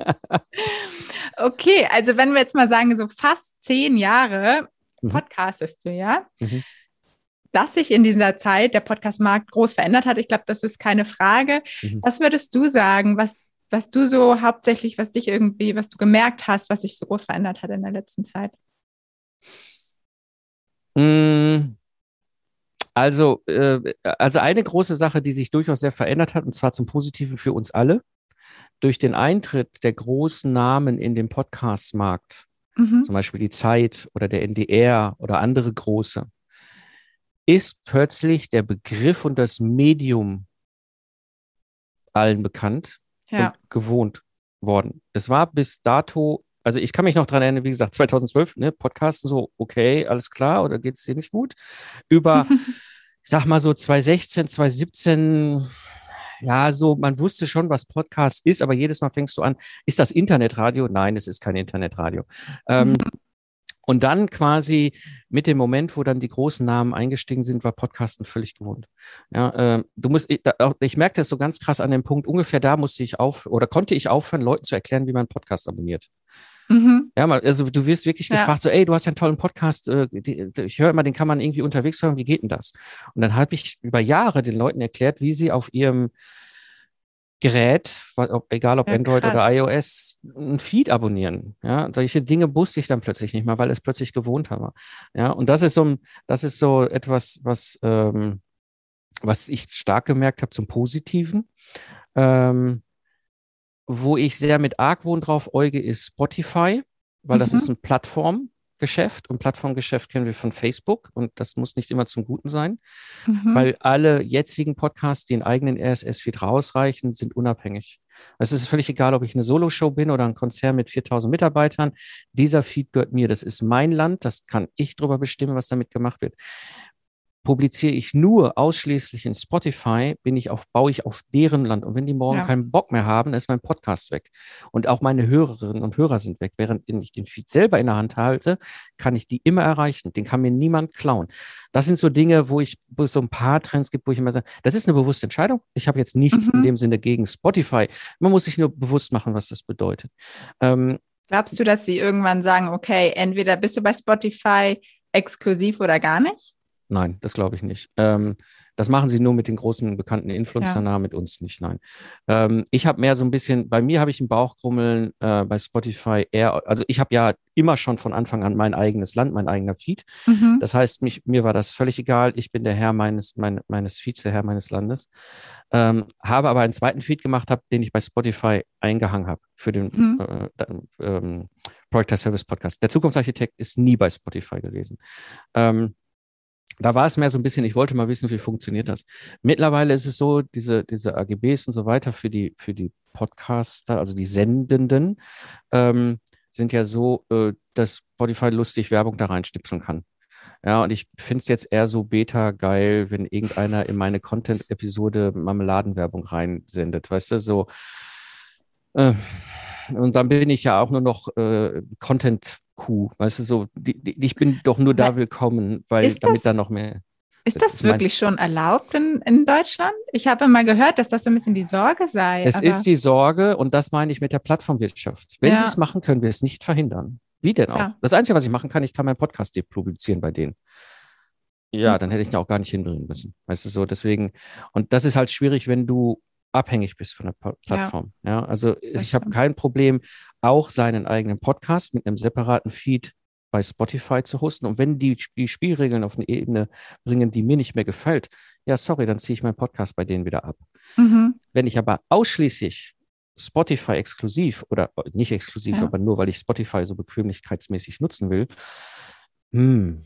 Okay, also wenn wir jetzt mal sagen, so fast zehn Jahre mhm. podcastest du, ja? Mhm. Dass sich in dieser Zeit der Podcastmarkt groß verändert hat, ich glaube, das ist keine Frage. Mhm. Was würdest du sagen, was, was du so hauptsächlich, was dich irgendwie, was du gemerkt hast, was sich so groß verändert hat in der letzten Zeit? Mm, also, äh, also eine große Sache, die sich durchaus sehr verändert hat, und zwar zum Positiven für uns alle, durch den Eintritt der großen Namen in den Podcast-Markt, mhm. zum Beispiel die Zeit oder der NDR oder andere große, ist plötzlich der Begriff und das Medium allen bekannt ja. und gewohnt worden. Es war bis dato also ich kann mich noch daran erinnern, wie gesagt, 2012, ne, Podcasten so, okay, alles klar, oder geht es dir nicht gut? Über, ich sag mal so 2016, 2017, ja, so, man wusste schon, was Podcast ist, aber jedes Mal fängst du an, ist das Internetradio? Nein, es ist kein Internetradio. Ähm, mhm. Und dann quasi mit dem Moment, wo dann die großen Namen eingestiegen sind, war Podcasten völlig gewohnt. Ja, äh, du musst, ich, ich merke das so ganz krass an dem Punkt, ungefähr da musste ich auf oder konnte ich aufhören, Leuten zu erklären, wie man Podcast abonniert. Mhm. Ja, mal, also du wirst wirklich ja. gefragt, so, ey, du hast ja einen tollen Podcast, äh, die, ich höre immer, den kann man irgendwie unterwegs hören, wie geht denn das? Und dann habe ich über Jahre den Leuten erklärt, wie sie auf ihrem Gerät, ob, egal ob ja, Android krass. oder iOS, ein Feed abonnieren. Ja, solche Dinge wusste ich dann plötzlich nicht mehr, weil es plötzlich gewohnt war. Ja, und das ist so, das ist so etwas, was, ähm, was ich stark gemerkt habe zum Positiven. Ähm, wo ich sehr mit Argwohn drauf äuge, ist Spotify, weil mhm. das ist ein Plattformgeschäft und Plattformgeschäft kennen wir von Facebook und das muss nicht immer zum Guten sein, mhm. weil alle jetzigen Podcasts, die einen eigenen RSS-Feed rausreichen, sind unabhängig. Es ist völlig egal, ob ich eine Solo-Show bin oder ein Konzern mit 4000 Mitarbeitern. Dieser Feed gehört mir. Das ist mein Land. Das kann ich darüber bestimmen, was damit gemacht wird publiziere ich nur ausschließlich in Spotify, bin ich auf, baue ich auf deren Land. Und wenn die morgen ja. keinen Bock mehr haben, ist mein Podcast weg. Und auch meine Hörerinnen und Hörer sind weg. Während ich den Feed selber in der Hand halte, kann ich die immer erreichen. Den kann mir niemand klauen. Das sind so Dinge, wo ich, wo es so ein paar Trends gibt, wo ich immer sage, das ist eine bewusste Entscheidung. Ich habe jetzt nichts mhm. in dem Sinne gegen Spotify. Man muss sich nur bewusst machen, was das bedeutet. Ähm, Glaubst du, dass sie irgendwann sagen, okay, entweder bist du bei Spotify exklusiv oder gar nicht? Nein, das glaube ich nicht. Ähm, das machen sie nur mit den großen bekannten Influencern, ja. mit uns nicht, nein. Ähm, ich habe mehr so ein bisschen, bei mir habe ich ein Bauchkrummeln äh, bei Spotify eher, also ich habe ja immer schon von Anfang an mein eigenes Land, mein eigener Feed. Mhm. Das heißt, mich, mir war das völlig egal. Ich bin der Herr meines, mein, meines Feeds, der Herr meines Landes. Ähm, habe aber einen zweiten Feed gemacht, hab, den ich bei Spotify eingehangen habe für den mhm. äh, ähm, Project Service Podcast. Der Zukunftsarchitekt ist nie bei Spotify gewesen. Ähm, da war es mehr so ein bisschen, ich wollte mal wissen, wie funktioniert das. Mittlerweile ist es so, diese, diese AGBs und so weiter für die, für die Podcaster, also die Sendenden, ähm, sind ja so, äh, dass Spotify lustig Werbung da reinstipseln kann. Ja, und ich finde es jetzt eher so beta geil, wenn irgendeiner in meine Content-Episode Marmeladenwerbung reinsendet. Weißt du, so. Äh, und dann bin ich ja auch nur noch äh, Content Kuh. Weißt du, so, die, die, ich bin doch nur da willkommen, weil damit da noch mehr. Ist das, das wirklich schon erlaubt in, in Deutschland? Ich habe mal gehört, dass das so ein bisschen die Sorge sei. Es ist die Sorge und das meine ich mit der Plattformwirtschaft. Wenn ja. sie es machen, können wir es nicht verhindern. Wie denn auch? Ja. Das Einzige, was ich machen kann, ich kann meinen Podcast depublizieren bei denen. Ja, mhm. dann hätte ich ihn auch gar nicht hinbringen müssen. Weißt du so, deswegen, und das ist halt schwierig, wenn du abhängig bist von der Plattform. Ja, ja also ich habe kein Problem, auch seinen eigenen Podcast mit einem separaten Feed bei Spotify zu hosten. Und wenn die, die Spielregeln auf eine Ebene bringen, die mir nicht mehr gefällt, ja, sorry, dann ziehe ich meinen Podcast bei denen wieder ab. Mhm. Wenn ich aber ausschließlich Spotify exklusiv oder nicht exklusiv, ja. aber nur weil ich Spotify so bequemlichkeitsmäßig nutzen will, hm,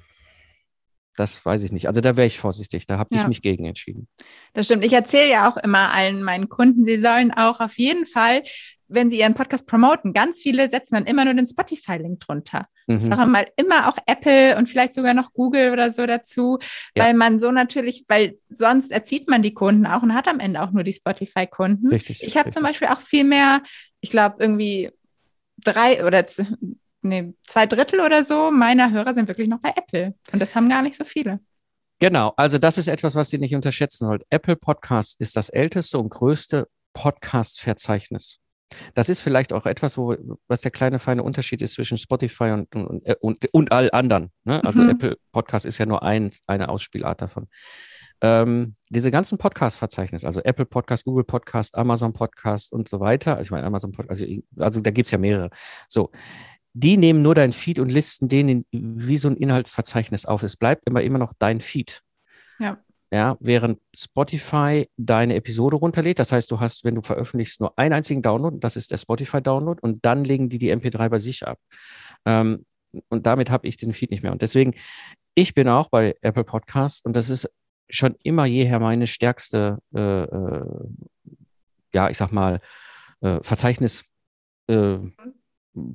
das weiß ich nicht. Also da wäre ich vorsichtig. Da habe ja. ich mich gegen entschieden. Das stimmt. Ich erzähle ja auch immer allen meinen Kunden, sie sollen auch auf jeden Fall, wenn sie ihren Podcast promoten, ganz viele setzen dann immer nur den Spotify-Link drunter. Mhm. Ich sage mal immer auch Apple und vielleicht sogar noch Google oder so dazu, ja. weil man so natürlich, weil sonst erzieht man die Kunden auch und hat am Ende auch nur die Spotify-Kunden. Richtig. Ich habe zum Beispiel auch viel mehr, ich glaube irgendwie drei oder nee, zwei Drittel oder so meiner Hörer sind wirklich noch bei Apple. Und das haben gar nicht so viele. Genau, also das ist etwas, was ihr nicht unterschätzen sollt. Apple Podcast ist das älteste und größte Podcast-Verzeichnis. Das ist vielleicht auch etwas, wo, was der kleine feine Unterschied ist zwischen Spotify und, und, und, und all anderen. Ne? Also mhm. Apple Podcast ist ja nur ein, eine Ausspielart davon. Ähm, diese ganzen Podcast-Verzeichnisse, also Apple Podcast, Google Podcast, Amazon Podcast und so weiter, ich meine Amazon Podcast, also, also da gibt's ja mehrere. So, die nehmen nur dein Feed und listen den in, wie so ein Inhaltsverzeichnis auf. Es bleibt immer, immer noch dein Feed. Ja. Ja, während Spotify deine Episode runterlädt, das heißt, du hast, wenn du veröffentlichst, nur einen einzigen Download, das ist der Spotify-Download, und dann legen die die MP3 bei sich ab. Ähm, und damit habe ich den Feed nicht mehr. Und deswegen, ich bin auch bei Apple Podcasts und das ist schon immer jeher meine stärkste, äh, äh, ja, ich sag mal, äh, Verzeichnis. Äh,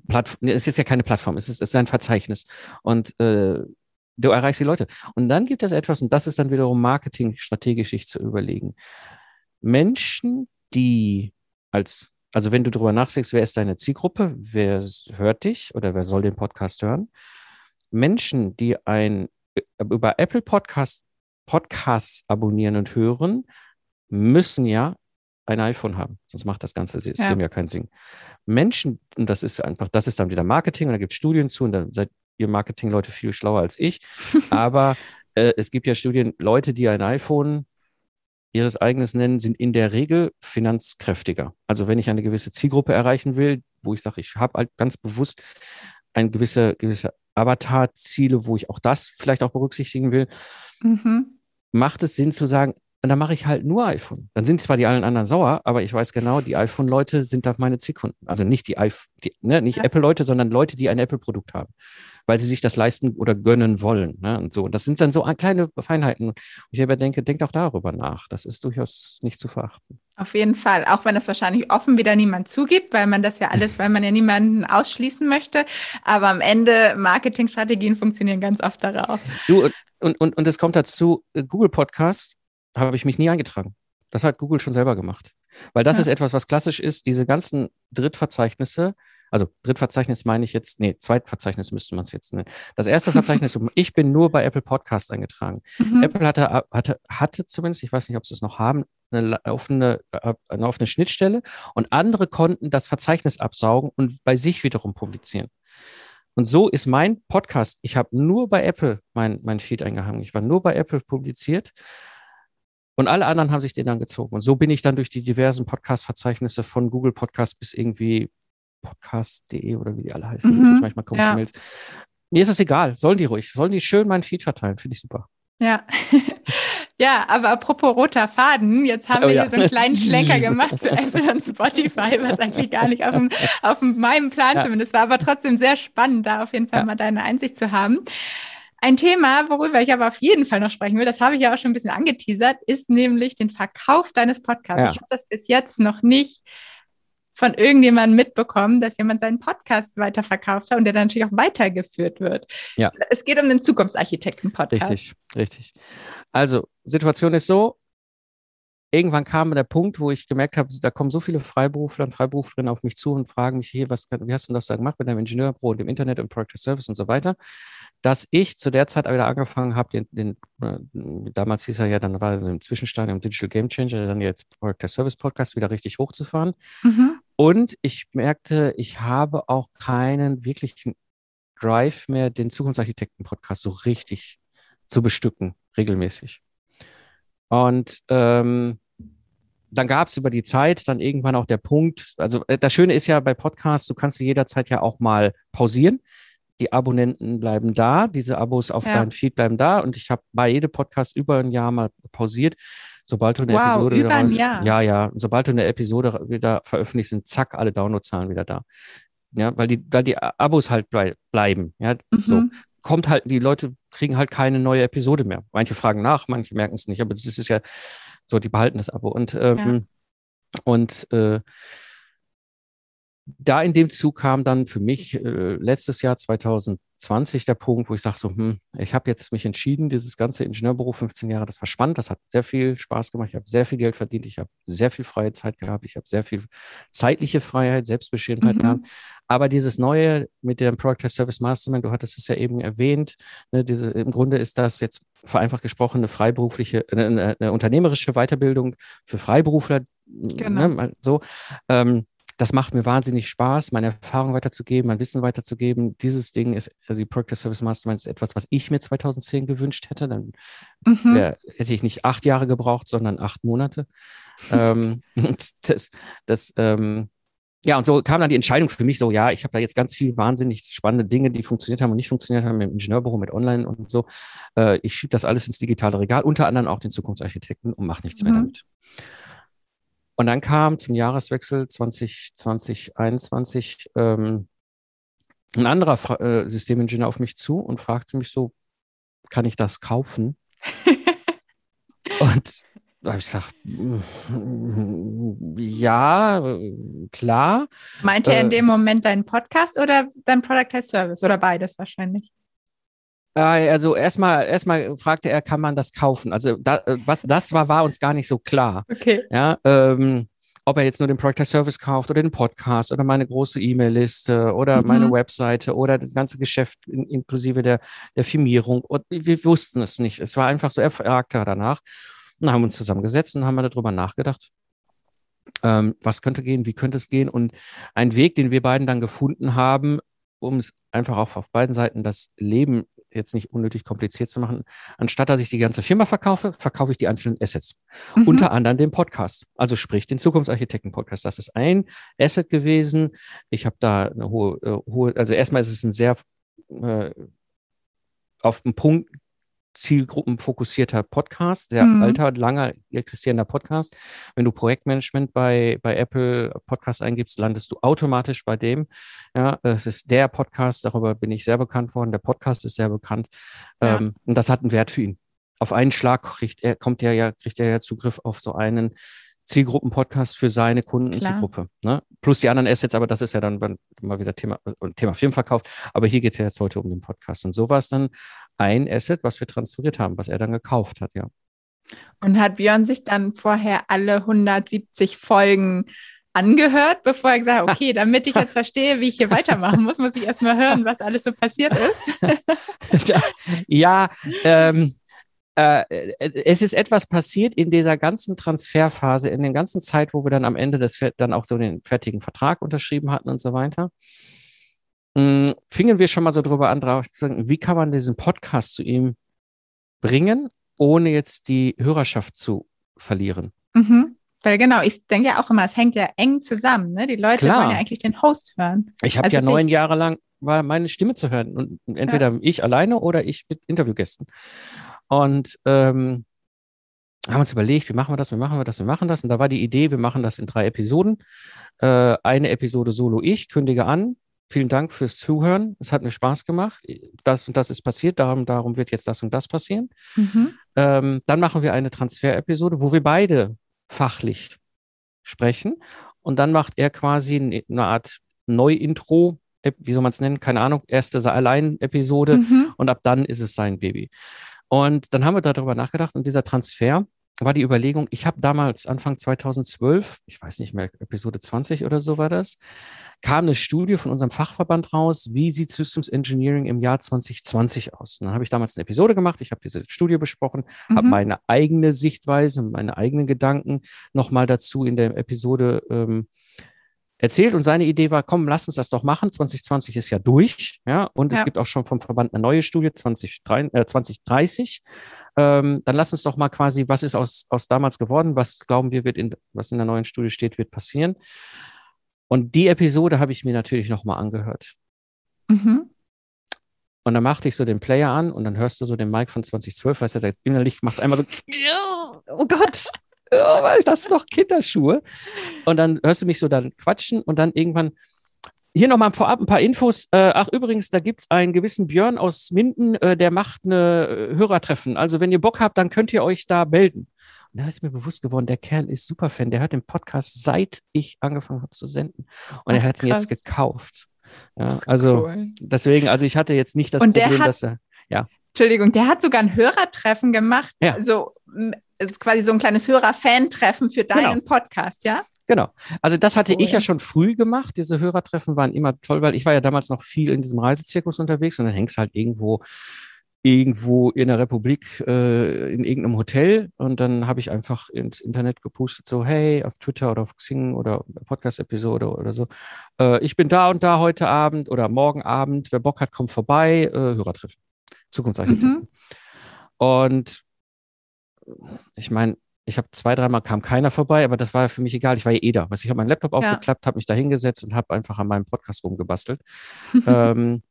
Plattform, es ist ja keine Plattform, es ist, es ist ein Verzeichnis. Und äh, du erreichst die Leute. Und dann gibt es etwas, und das ist dann wiederum Marketing strategisch sich zu überlegen. Menschen, die als, also wenn du darüber nachdenkst, wer ist deine Zielgruppe, wer hört dich oder wer soll den Podcast hören? Menschen, die ein äh, über Apple Podcast Podcasts abonnieren und hören, müssen ja ein iPhone haben. Sonst macht das ganze System ja, ja keinen Sinn. Menschen, und das ist einfach, das ist dann wieder Marketing, und da gibt es Studien zu, und da seid ihr Marketing-Leute viel schlauer als ich. Aber äh, es gibt ja Studien, Leute, die ein iPhone ihres eigenes nennen, sind in der Regel finanzkräftiger. Also wenn ich eine gewisse Zielgruppe erreichen will, wo ich sage, ich habe halt ganz bewusst ein gewisse, gewisse Avatar-Ziele, wo ich auch das vielleicht auch berücksichtigen will, mhm. macht es Sinn zu sagen, und dann mache ich halt nur iPhone. Dann sind zwar die allen anderen sauer, aber ich weiß genau, die iPhone-Leute sind da meine Zielkunden. Also nicht die, iPhone, die ne, nicht ja. Apple-Leute, sondern Leute, die ein Apple-Produkt haben, weil sie sich das leisten oder gönnen wollen. Ne? Und so. Und das sind dann so kleine Feinheiten. Und ich aber denke, denkt auch darüber nach. Das ist durchaus nicht zu verachten. Auf jeden Fall, auch wenn das wahrscheinlich offen wieder niemand zugibt, weil man das ja alles, weil man ja niemanden ausschließen möchte. Aber am Ende Marketingstrategien funktionieren ganz oft darauf. Du, und, und, und es kommt dazu, Google Podcast habe ich mich nie eingetragen. Das hat Google schon selber gemacht. Weil das ja. ist etwas, was klassisch ist, diese ganzen Drittverzeichnisse, also Drittverzeichnis meine ich jetzt, nee, Zweitverzeichnis müsste man es jetzt nennen. Das erste Verzeichnis, ich bin nur bei Apple Podcast eingetragen. Mhm. Apple hatte, hatte, hatte zumindest, ich weiß nicht, ob sie es noch haben, eine offene, eine offene Schnittstelle und andere konnten das Verzeichnis absaugen und bei sich wiederum publizieren. Und so ist mein Podcast, ich habe nur bei Apple mein, mein Feed eingehangen. Ich war nur bei Apple publiziert. Und alle anderen haben sich den dann gezogen. Und so bin ich dann durch die diversen Podcast-Verzeichnisse von Google Podcast bis irgendwie podcast.de oder wie die alle heißen. Mhm, manchmal komische ja. Mails. Mir ist es egal. Sollen die ruhig. Sollen die schön meinen Feed verteilen. Finde ich super. Ja. ja, aber apropos roter Faden, jetzt haben oh, wir ja. hier so einen kleinen Schlenker gemacht zu Apple und Spotify, was eigentlich gar nicht auf, dem, auf meinem Plan ja. zumindest war, aber trotzdem sehr spannend, da auf jeden Fall mal deine Einsicht zu haben. Ein Thema, worüber ich aber auf jeden Fall noch sprechen will, das habe ich ja auch schon ein bisschen angeteasert, ist nämlich den Verkauf deines Podcasts. Ich habe das bis jetzt noch nicht von irgendjemandem mitbekommen, dass jemand seinen Podcast weiterverkauft hat und der dann natürlich auch weitergeführt wird. Ja. Es geht um den Zukunftsarchitekten-Podcast. Richtig, richtig. Also, Situation ist so, irgendwann kam der Punkt, wo ich gemerkt habe, da kommen so viele Freiberufler und Freiberuflerinnen auf mich zu und fragen mich, hier, was, wie hast du das da gemacht mit deinem Ingenieurbüro und dem Internet und Project Service und so weiter, dass ich zu der Zeit wieder angefangen habe, den, den äh, damals hieß er ja, dann war er im Zwischenstadium Digital Game Changer, dann jetzt Project Service Podcast wieder richtig hochzufahren. Mhm. Und ich merkte, ich habe auch keinen wirklichen Drive mehr, den Zukunftsarchitekten-Podcast so richtig zu bestücken, regelmäßig. Und ähm, dann gab es über die Zeit dann irgendwann auch der Punkt, also äh, das Schöne ist ja bei Podcasts, du kannst sie jederzeit ja auch mal pausieren. Die Abonnenten bleiben da, diese Abos auf ja. deinem Feed bleiben da und ich habe bei jedem Podcast über ein Jahr mal pausiert sobald du eine wow, Episode über ein Jahr. ja, ja, sobald du eine Episode wieder veröffentlicht, sind zack, alle Downloadzahlen wieder da. Ja, weil die, weil die Abos halt bleiben. Ja, mhm. so kommt halt, die Leute kriegen halt keine neue Episode mehr. Manche fragen nach, manche merken es nicht, aber das ist ja so, die behalten das Abo. Und, ähm, ja. und äh, da in dem Zug kam dann für mich äh, letztes Jahr 2020 der Punkt, wo ich sage so, hm, ich habe jetzt mich entschieden, dieses ganze Ingenieurbüro 15 Jahre, das war spannend, das hat sehr viel Spaß gemacht, ich habe sehr viel Geld verdient, ich habe sehr viel freie Zeit gehabt, ich habe sehr viel zeitliche Freiheit, Selbstbestimmtheit mhm. gehabt. Aber dieses Neue mit dem Product Service Mastermind, du hattest es ja eben erwähnt, ne, diese, im Grunde ist das jetzt vereinfacht gesprochen eine freiberufliche, eine, eine unternehmerische Weiterbildung für Freiberufler. Genau. Ne, so. Ähm, das macht mir wahnsinnig Spaß, meine Erfahrung weiterzugeben, mein Wissen weiterzugeben. Dieses Ding ist, also die Project Service Mastermind ist etwas, was ich mir 2010 gewünscht hätte. Dann mhm. wär, hätte ich nicht acht Jahre gebraucht, sondern acht Monate. ähm, das, das, ähm, ja, und so kam dann die Entscheidung für mich so, ja, ich habe da jetzt ganz viel wahnsinnig spannende Dinge, die funktioniert haben und nicht funktioniert haben im Ingenieurbüro mit Online und so. Äh, ich schiebe das alles ins digitale Regal, unter anderem auch den Zukunftsarchitekten und mache nichts mhm. mehr damit. Und dann kam zum Jahreswechsel 2020, 2021 ähm, ein anderer äh, Systemingenieur auf mich zu und fragte mich so, kann ich das kaufen? und da habe ich gesagt, ja, klar. Meinte er in äh, dem Moment deinen Podcast oder dein Product as Service oder beides wahrscheinlich? Also erstmal, erstmal fragte er, kann man das kaufen? Also da, was das war, war uns gar nicht so klar. Okay. Ja, ähm, ob er jetzt nur den Product Service kauft oder den Podcast oder meine große E-Mail-Liste oder mhm. meine Webseite oder das ganze Geschäft in, inklusive der, der Firmierung. Und wir wussten es nicht. Es war einfach so, er fragte danach. Und haben uns zusammengesetzt und haben darüber nachgedacht, ähm, was könnte gehen, wie könnte es gehen. Und ein Weg, den wir beiden dann gefunden haben, um es einfach auch auf beiden Seiten das Leben jetzt nicht unnötig kompliziert zu machen, anstatt dass ich die ganze Firma verkaufe, verkaufe ich die einzelnen Assets. Mhm. Unter anderem den Podcast, also sprich den Zukunftsarchitekten-Podcast. Das ist ein Asset gewesen. Ich habe da eine hohe, äh, hohe, also erstmal ist es ein sehr äh, auf den Punkt zielgruppenfokussierter Podcast, sehr mhm. alter, langer existierender Podcast. Wenn du Projektmanagement bei, bei Apple Podcast eingibst, landest du automatisch bei dem. Ja, es ist der Podcast, darüber bin ich sehr bekannt worden. Der Podcast ist sehr bekannt. Ja. Ähm, und das hat einen Wert für ihn. Auf einen Schlag kriegt er, kommt er ja, kriegt er ja Zugriff auf so einen Zielgruppen-Podcast für seine Kundenzielgruppe. Ne? Plus die anderen Assets, aber das ist ja dann mal wieder Thema, Thema Firmenverkauf. Aber hier geht es ja jetzt heute um den Podcast. Und so war es dann ein Asset, was wir transferiert haben, was er dann gekauft hat, ja. Und hat Björn sich dann vorher alle 170 Folgen angehört, bevor er gesagt hat, okay, damit ich jetzt verstehe, wie ich hier weitermachen muss, muss ich erstmal hören, was alles so passiert ist. ja, ähm, äh, es ist etwas passiert in dieser ganzen Transferphase, in der ganzen Zeit, wo wir dann am Ende des dann auch so den fertigen Vertrag unterschrieben hatten und so weiter. mh, fingen wir schon mal so drüber an, drauf zu sagen, wie kann man diesen Podcast zu ihm bringen, ohne jetzt die Hörerschaft zu verlieren. Mhm. Weil genau, ich denke ja auch immer, es hängt ja eng zusammen. Ne? Die Leute Klar. wollen ja eigentlich den Host hören. Ich habe Also ja dich. neun Jahre lang war meine Stimme zu hören. Und entweder ich alleine oder ich mit Interviewgästen. Und ähm, haben uns überlegt, wie machen wir das, wie machen wir das, wie machen das. Und da war die Idee, wir machen das in drei Episoden. Äh, eine Episode solo ich, kündige an. Vielen Dank fürs Zuhören. Es hat mir Spaß gemacht. Das und das ist passiert, darum, darum wird jetzt das und das passieren. Mhm. Ähm, dann machen wir eine Transfer-Episode, wo wir beide fachlich sprechen. Und dann macht er quasi eine Art Neu-Intro, Ep- wie soll man es nennen? Keine Ahnung, erste Allein-Episode. Mhm. Und ab dann ist es sein Baby. Und dann haben wir darüber nachgedacht und dieser Transfer war die Überlegung, ich habe damals Anfang 2012, ich weiß nicht mehr, Episode 20 oder so war das, kam eine Studie von unserem Fachverband raus, wie sieht Systems Engineering im Jahr 2020 aus? Und dann habe ich damals eine Episode gemacht, ich habe diese Studie besprochen, habe Mhm. meine eigene Sichtweise, meine eigenen Gedanken nochmal dazu in der Episode ähm, erzählt und seine Idee war, komm, lass uns das doch machen. 2020 ist ja durch, ja, und es Ja. gibt auch schon vom Verband eine neue Studie 2030. Äh, 2030. Ähm, dann lass uns doch mal quasi, was ist aus, aus damals geworden, was glauben wir wird in, was in der neuen Studie steht, wird passieren. Und die Episode habe ich mir natürlich nochmal angehört. Mhm. Und dann machte ich so den Player an und dann hörst du so den Mike von 2012, weißt du, innerlich macht es einmal so, oh Gott, oh, das noch Kinderschuhe? Und dann hörst du mich so dann quatschen und dann irgendwann, hier nochmal vorab ein paar Infos. Äh, ach, übrigens, da gibt's einen gewissen Björn aus Minden, äh, der macht eine äh, Hörertreffen. Also, wenn ihr Bock habt, dann könnt ihr euch da melden. Und da ist mir bewusst geworden, der Kerl ist super Fan. Der hört den Podcast, seit ich angefangen habe zu senden. Und er Ach, hat ihn jetzt krass. gekauft. Ja, also, Cool. deswegen, also ich hatte jetzt nicht das Und Problem, hat- dass er. Entschuldigung, der hat sogar ein Hörertreffen gemacht. Ja. So, quasi so ein kleines Hörer-Fan-Treffen für deinen Podcast, ja? Genau. Also das hatte Cool. ich ja schon früh gemacht. Diese Hörertreffen waren immer toll, weil ich war ja damals noch viel in diesem Reisezirkus unterwegs und dann hängst halt irgendwo irgendwo in der Republik äh, in irgendeinem Hotel und dann habe ich einfach ins Internet gepustet, so hey, auf Twitter oder auf Xing oder Podcast-Episode oder so. Äh, ich bin da und da heute Abend oder morgen Abend. Wer Bock hat, kommt vorbei. Äh, Hörertreffen. Zukunftsarchitekten. Und ich meine, ich habe zwei, dreimal kam keiner vorbei, aber das war für mich egal. Ich war ja eh da. Du, ich habe meinen Laptop Ja. aufgeklappt, habe mich da hingesetzt und habe einfach an meinem Podcast rumgebastelt. ähm,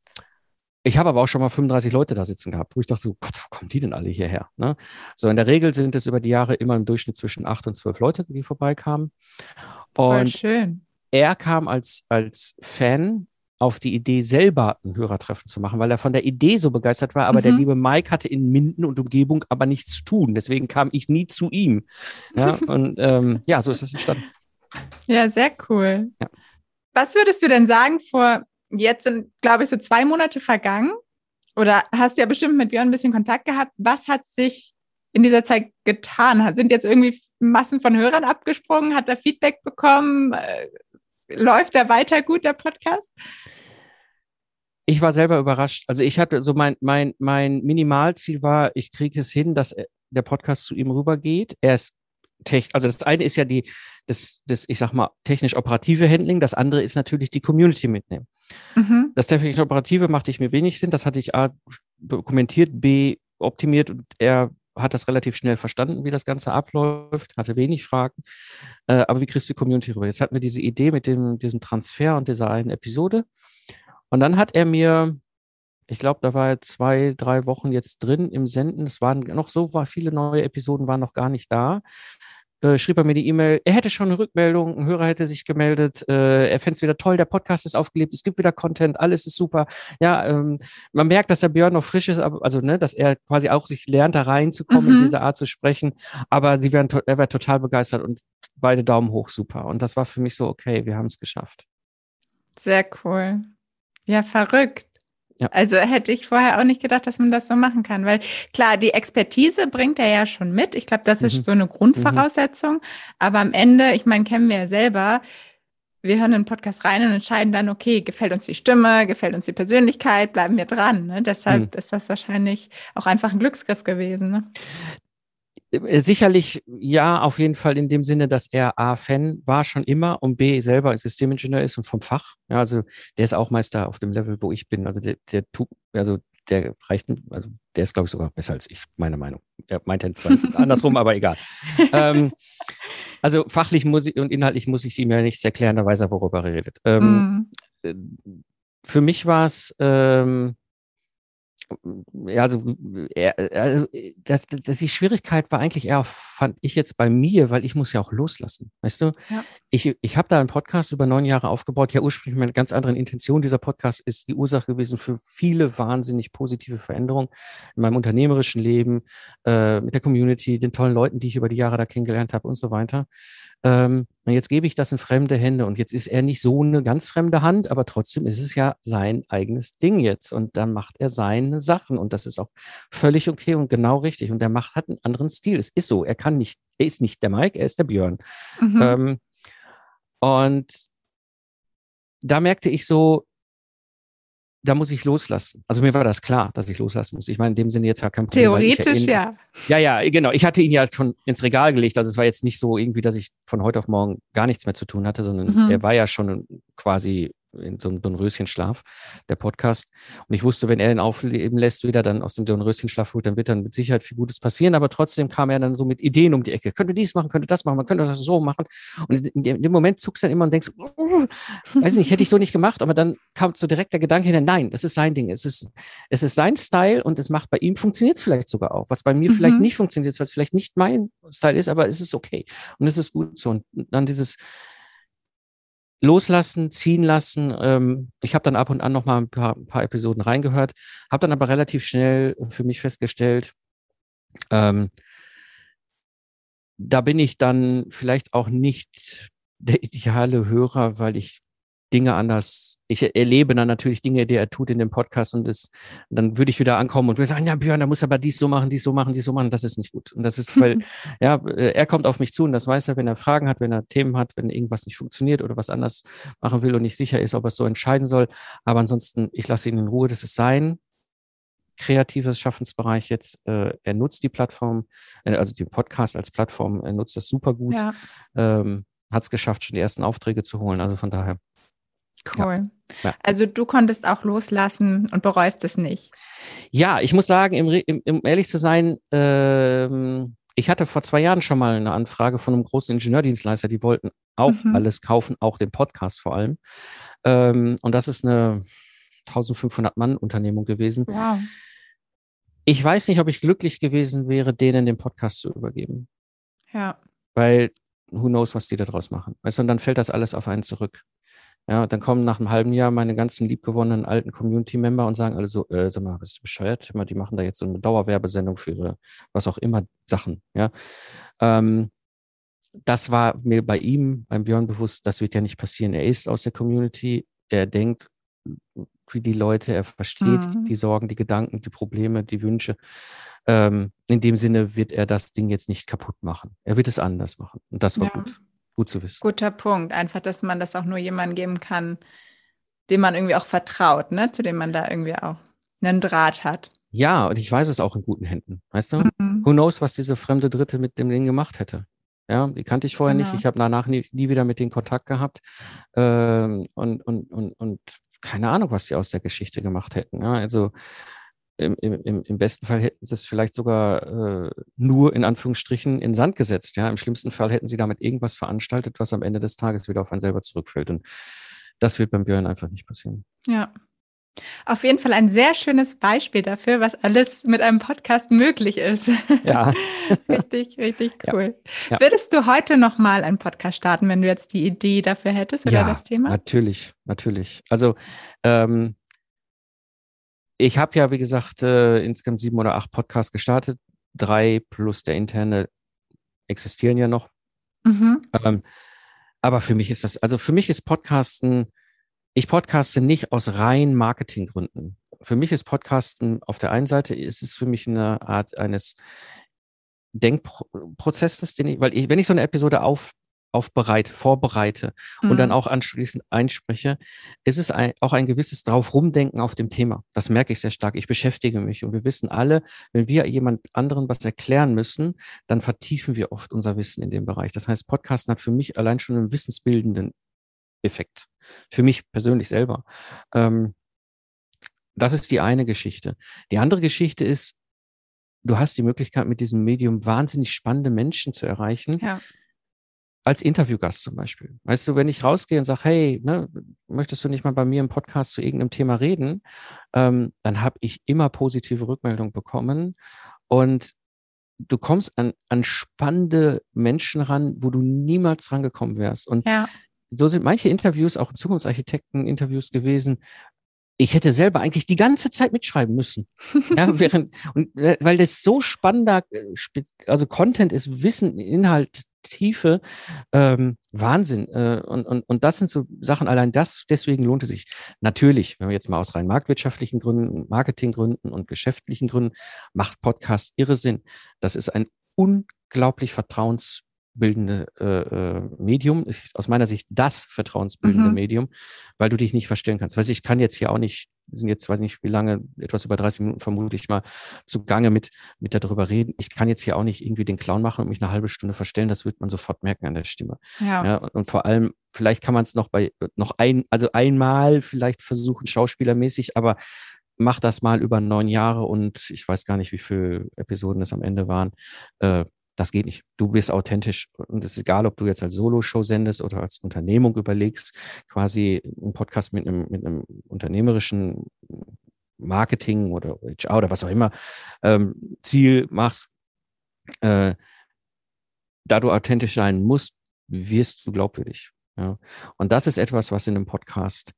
ich habe aber auch schon mal 35 Leute da sitzen gehabt, wo ich dachte so, Gott, wo kommen die denn alle hierher? Ne? So, in der Regel sind es über die Jahre immer im Durchschnitt zwischen acht und zwölf Leute, die vorbeikamen. Voll Und schön. er kam als, als Fan auf die Idee, selber ein Hörertreffen zu machen, weil er von der Idee so begeistert war. Aber der Mhm. liebe Mike hatte in Minden und Umgebung aber nichts zu tun. Deswegen kam ich nie zu ihm. Ja, und ähm, ja, so ist das entstanden. Ja, sehr cool. Ja. Was würdest du denn sagen, vor jetzt sind, glaube ich, so zwei Monate vergangen? Oder hast ja bestimmt mit Björn ein bisschen Kontakt gehabt. Was hat sich in dieser Zeit getan? Sind jetzt irgendwie Massen von Hörern abgesprungen? Hat er Feedback bekommen? Läuft er weiter gut, der Podcast? Ich war selber überrascht. Also ich hatte so mein, mein, mein Minimalziel war, ich kriege es hin, dass der Podcast zu ihm rübergeht. Er ist tech, also das eine ist ja die, das, das, ich sag mal, technisch-operative Handling. Das andere ist natürlich die Community mitnehmen. Mhm. Das technisch-operative machte ich mir wenig Sinn. Das hatte ich A, dokumentiert, B, optimiert und er hat das relativ schnell verstanden, wie das Ganze abläuft, hatte wenig Fragen. Äh, aber wie kriegst du die Community rüber? Jetzt hatten wir diese Idee mit dem, diesem Transfer und dieser einen Episode. Und dann hat er mir, ich glaube, da war er zwei, drei Wochen jetzt drin im Senden. Es waren noch so war viele neue Episoden waren noch gar nicht da. Äh, schrieb er mir die E-Mail, er hätte schon eine Rückmeldung, ein Hörer hätte sich gemeldet, äh, er fände es wieder toll, der Podcast ist aufgelebt, es gibt wieder Content, alles ist super. Ja, ähm, man merkt, dass der Björn noch frisch ist, aber, also ne, dass er quasi auch sich lernt, da reinzukommen, in Mhm. diese Art zu sprechen. Aber sie wären, er wäre total begeistert und beide Daumen hoch, super. Und das war für mich so, okay, wir haben es geschafft. Sehr cool. Ja, verrückt. Ja. Also hätte ich vorher auch nicht gedacht, dass man das so machen kann, weil klar, die Expertise bringt er ja schon mit. Ich glaube, das Mhm. ist so eine Grundvoraussetzung. Aber am Ende, ich meine, kennen wir ja selber, wir hören den Podcast rein und entscheiden dann, okay, gefällt uns die Stimme, gefällt uns die Persönlichkeit, bleiben wir dran. Ne? Deshalb Mhm. ist das wahrscheinlich auch einfach ein Glücksgriff gewesen. Ne? Äh, sicherlich ja, auf jeden Fall in dem Sinne, dass er A, Fan war schon immer und B, selber Systemingenieur ist und vom Fach. Ja, also der ist auch Meister auf dem Level, wo ich bin. Also der, der tut, also der reicht, also der ist, glaube ich, sogar besser als ich, meine Meinung. Er meinte zwar andersrum, aber egal. Ähm, also fachlich muss ich und inhaltlich muss ich ihm ja nichts erklären, da weiß er, worüber er redet. Ähm, mm. Für mich war es ähm, ja, also, also das, das, die Schwierigkeit war eigentlich eher, fand ich jetzt bei mir, weil ich muss ja auch loslassen. Weißt du, ja. ich, ich habe da einen Podcast über neun Jahre aufgebaut, ja ursprünglich mit einer ganz anderen Intention. Dieser Podcast ist die Ursache gewesen für viele wahnsinnig positive Veränderungen in meinem unternehmerischen Leben, äh, mit der Community, den tollen Leuten, die ich über die Jahre da kennengelernt habe und so weiter. Ähm, und jetzt gebe ich das in fremde Hände. Und jetzt ist er nicht so eine ganz fremde Hand, aber trotzdem ist es ja sein eigenes Ding jetzt. Und dann macht er seine Sachen. Und das ist auch völlig okay und genau richtig. Und er macht, hat einen anderen Stil. Es ist so. Er kann nicht, er ist nicht der Mike, er ist der Björn. Mhm. Ähm, und da merkte ich so, da muss ich loslassen. Also mir war das klar, dass ich loslassen muss. Ich meine, in dem Sinne jetzt ja kein Problem. Theoretisch, ja, ja. Ja, ja, genau. Ich hatte ihn ja schon ins Regal gelegt. Also es war jetzt nicht so irgendwie, dass ich von heute auf morgen gar nichts mehr zu tun hatte, sondern mhm. er war ja schon quasi in so einem Dornröschenschlaf, der Podcast. Und ich wusste, wenn er ihn aufleben lässt, wieder dann aus dem Dornröschenschlaf holt, dann wird dann mit Sicherheit viel Gutes passieren. Aber trotzdem kam er dann so mit Ideen um die Ecke. Könnte dies machen, könnte das machen, man könnte das so machen. Und in dem Moment zuckst du dann immer und denkst, uh, weiß nicht, hätte ich so nicht gemacht. Aber dann kam so direkt der Gedanke hin, nein, das ist sein Ding. Es ist, es ist sein Style und es macht bei ihm, funktioniert es vielleicht sogar auch. Was bei mir mhm. vielleicht nicht funktioniert, weil es vielleicht nicht mein Style ist, aber es ist okay. Und es ist gut so. Und dann dieses, loslassen, ziehen lassen. Ähm, ich habe dann ab und an noch mal ein paar, ein paar Episoden reingehört, habe dann aber relativ schnell für mich festgestellt, ähm, da bin ich dann vielleicht auch nicht der ideale Hörer, weil ich Dinge anders, ich erlebe dann natürlich Dinge, die er tut in dem Podcast und das, dann würde ich wieder ankommen und würde sagen, ja, Björn, da muss aber dies so machen, dies so machen, dies so machen, das ist nicht gut. Und das ist, weil, ja, er kommt auf mich zu und das weiß er, wenn er Fragen hat, wenn er Themen hat, wenn irgendwas nicht funktioniert oder was anders machen will und nicht sicher ist, ob er es so entscheiden soll. Aber ansonsten, ich lasse ihn in Ruhe, das ist sein kreatives Schaffensbereich jetzt. Äh, er nutzt die Plattform, äh, also den Podcast als Plattform, er nutzt das super gut. Ja. Ähm, hat es geschafft, schon die ersten Aufträge zu holen. Also von daher Cool. Ja. Also du konntest auch loslassen und bereust es nicht. Ja, ich muss sagen, im, im, um ehrlich zu sein, ähm, ich hatte vor zwei Jahren schon mal eine Anfrage von einem großen Ingenieurdienstleister, die wollten auch mhm. alles kaufen, auch den Podcast vor allem. Ähm, und das ist eine 1500 Mann Unternehmung gewesen. Wow. Ich weiß nicht, ob ich glücklich gewesen wäre, denen den Podcast zu übergeben. Ja. Weil who knows, was die da draus machen. Weißt du, und dann fällt das alles auf einen zurück. Ja, dann kommen nach einem halben Jahr meine ganzen liebgewonnenen alten Community-Member und sagen alle so, äh, sag mal, bist du bescheuert? Die machen da jetzt so eine Dauerwerbesendung für ihre, was auch immer, Sachen. Ja, ähm, das war mir bei ihm, beim Björn bewusst, das wird ja nicht passieren. Er ist aus der Community, er denkt wie die Leute, er versteht mhm. die Sorgen, die Gedanken, die Probleme, die Wünsche. Ähm, in dem Sinne wird er das Ding jetzt nicht kaputt machen. Er wird es anders machen. Und das war ja. gut. Gut zu wissen. Guter Punkt. Einfach, dass man das auch nur jemandem geben kann, dem man irgendwie auch vertraut, ne? zu dem man da irgendwie auch einen Draht hat. Ja, und ich weiß es auch in guten Händen. Weißt du? Mhm. Who knows, was diese fremde Dritte mit dem Ding gemacht hätte. Ja, die kannte ich vorher genau. nicht. Ich habe danach nie, nie, wieder mit denen Kontakt gehabt. Ähm, und, und, und, und keine Ahnung, was die aus der Geschichte gemacht hätten. Ja, also im, im, im besten Fall hätten sie es vielleicht sogar äh, nur in Anführungsstrichen in Sand gesetzt. Ja, im schlimmsten Fall hätten sie damit irgendwas veranstaltet, was am Ende des Tages wieder auf einen selber zurückfällt. Und das wird beim Björn einfach nicht passieren. Ja. Auf jeden Fall ein sehr schönes Beispiel dafür, was alles mit einem Podcast möglich ist. Ja. richtig, richtig cool. Ja. Ja. Würdest du heute nochmal einen Podcast starten, wenn du jetzt die Idee dafür hättest oder ja, das Thema? Natürlich, natürlich. Also ähm, ich habe ja, wie gesagt, äh, insgesamt sieben oder acht Podcasts gestartet. Drei plus der interne existieren ja noch. Mhm. Ähm, aber für mich ist das, also für mich ist Podcasten, ich podcaste nicht aus rein Marketinggründen. Für mich ist Podcasten auf der einen Seite ist es für mich eine Art eines Denkprozesses, den ich, weil ich, wenn ich so eine Episode auf, aufbereite, vorbereite mhm. und dann mhm. auch anschließend einspreche, ist es ein, auch ein gewisses drauf rumdenken auf dem Thema. Das merke ich sehr stark. Ich beschäftige mich und wir wissen alle, wenn wir jemand anderen was erklären müssen, dann vertiefen wir oft unser Wissen in dem Bereich. Das heißt, Podcasten hat für mich allein schon einen wissensbildenden Effekt. Für mich persönlich selber. Ähm, das ist die eine Geschichte. Die andere Geschichte ist, du hast die Möglichkeit, mit diesem Medium wahnsinnig spannende Menschen zu erreichen. Ja. Als Interviewgast zum Beispiel. Weißt du, wenn ich rausgehe und sage, hey, ne, möchtest du nicht mal bei mir im Podcast zu irgendeinem Thema reden, ähm, dann habe ich immer positive Rückmeldungen bekommen. Und du kommst an, an spannende Menschen ran, wo du niemals rangekommen wärst. Und ja. so sind manche Interviews, auch Zukunftsarchitekten-Interviews gewesen, ich hätte selber eigentlich die ganze Zeit mitschreiben müssen. ja, während, und, weil das so spannender, äh, also Content ist Wissen, Inhalt, Tiefe, ähm, Wahnsinn. Äh, und, und, und das sind so Sachen, allein das, deswegen lohnt es sich. Natürlich, wenn wir jetzt mal aus rein marktwirtschaftlichen Gründen, Marketinggründen und geschäftlichen Gründen, macht Podcast irre Sinn. Das ist ein unglaublich vertrauens vertrauensbildende äh, äh Medium, ist aus meiner Sicht das vertrauensbildende mhm. Medium, weil du dich nicht verstellen kannst. Weiß ich kann jetzt hier auch nicht, sind jetzt, weiß nicht wie lange, etwas über 30 Minuten vermute ich mal zugange mit, mit darüber reden. Ich kann jetzt hier auch nicht irgendwie den Clown machen und mich eine halbe Stunde verstellen. Das wird man sofort merken an der Stimme. Ja. ja und vor allem, vielleicht kann man es noch bei, noch ein, also einmal vielleicht versuchen, schauspielermäßig, aber mach das mal über neun Jahre und ich weiß gar nicht, wie viele Episoden es am Ende waren. Äh, das geht nicht. Du bist authentisch und es ist egal, ob du jetzt als Solo-Show sendest oder als Unternehmung überlegst, quasi einen Podcast mit einem, mit einem unternehmerischen Marketing oder HR oder was auch immer ähm, Ziel machst. Äh, da du authentisch sein musst, wirst du glaubwürdig. Ja. Und das ist etwas, was in einem Podcast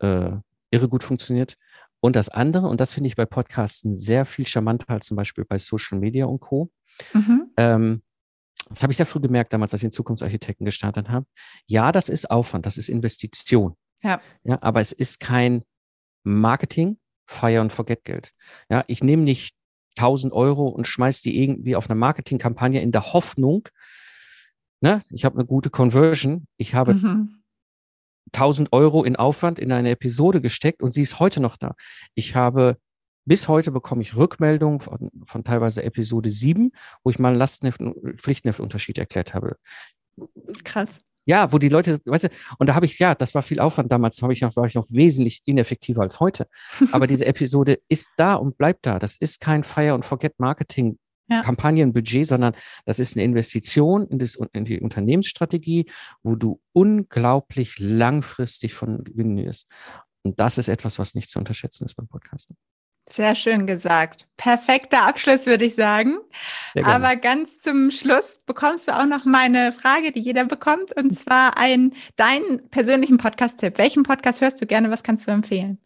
äh, irre gut funktioniert. Und das andere, und das finde ich bei Podcasten sehr viel charmanter als zum Beispiel bei Social Media und Co. Mhm. Ähm, das habe ich sehr früh gemerkt, damals, als ich den Zukunftsarchitekten gestartet habe. Ja, das ist Aufwand, das ist Investition. Ja. ja aber es ist kein Marketing, Fire und Forget Geld. Ja, ich nehme nicht 1000 Euro und schmeiß die irgendwie auf eine Marketingkampagne in der Hoffnung, ne, ich habe eine gute Conversion, ich habe mhm. 1000 Euro in Aufwand in eine Episode gesteckt und sie ist heute noch da. Ich habe bis heute bekomme ich Rückmeldungen von, von teilweise Episode 7, wo ich mal einen Lastenheft- und Pflichtenheftunterschied erklärt habe. Krass. Ja, wo die Leute, weißt du, und da habe ich, ja, das war viel Aufwand damals, habe ich noch, war ich noch wesentlich ineffektiver als heute. Aber diese Episode ist da und bleibt da. Das ist kein Fire and Forget Marketing ja. Kampagnenbudget, sondern das ist eine Investition in, das, in die Unternehmensstrategie, wo du unglaublich langfristig von gewinnen wirst. Und das ist etwas, was nicht zu unterschätzen ist beim Podcasten. Sehr schön gesagt. Perfekter Abschluss, würde ich sagen. Aber ganz zum Schluss bekommst du auch noch meine Frage, die jeder bekommt, und zwar einen deinen persönlichen Podcast-Tipp. Welchen Podcast hörst du gerne? Was kannst du empfehlen?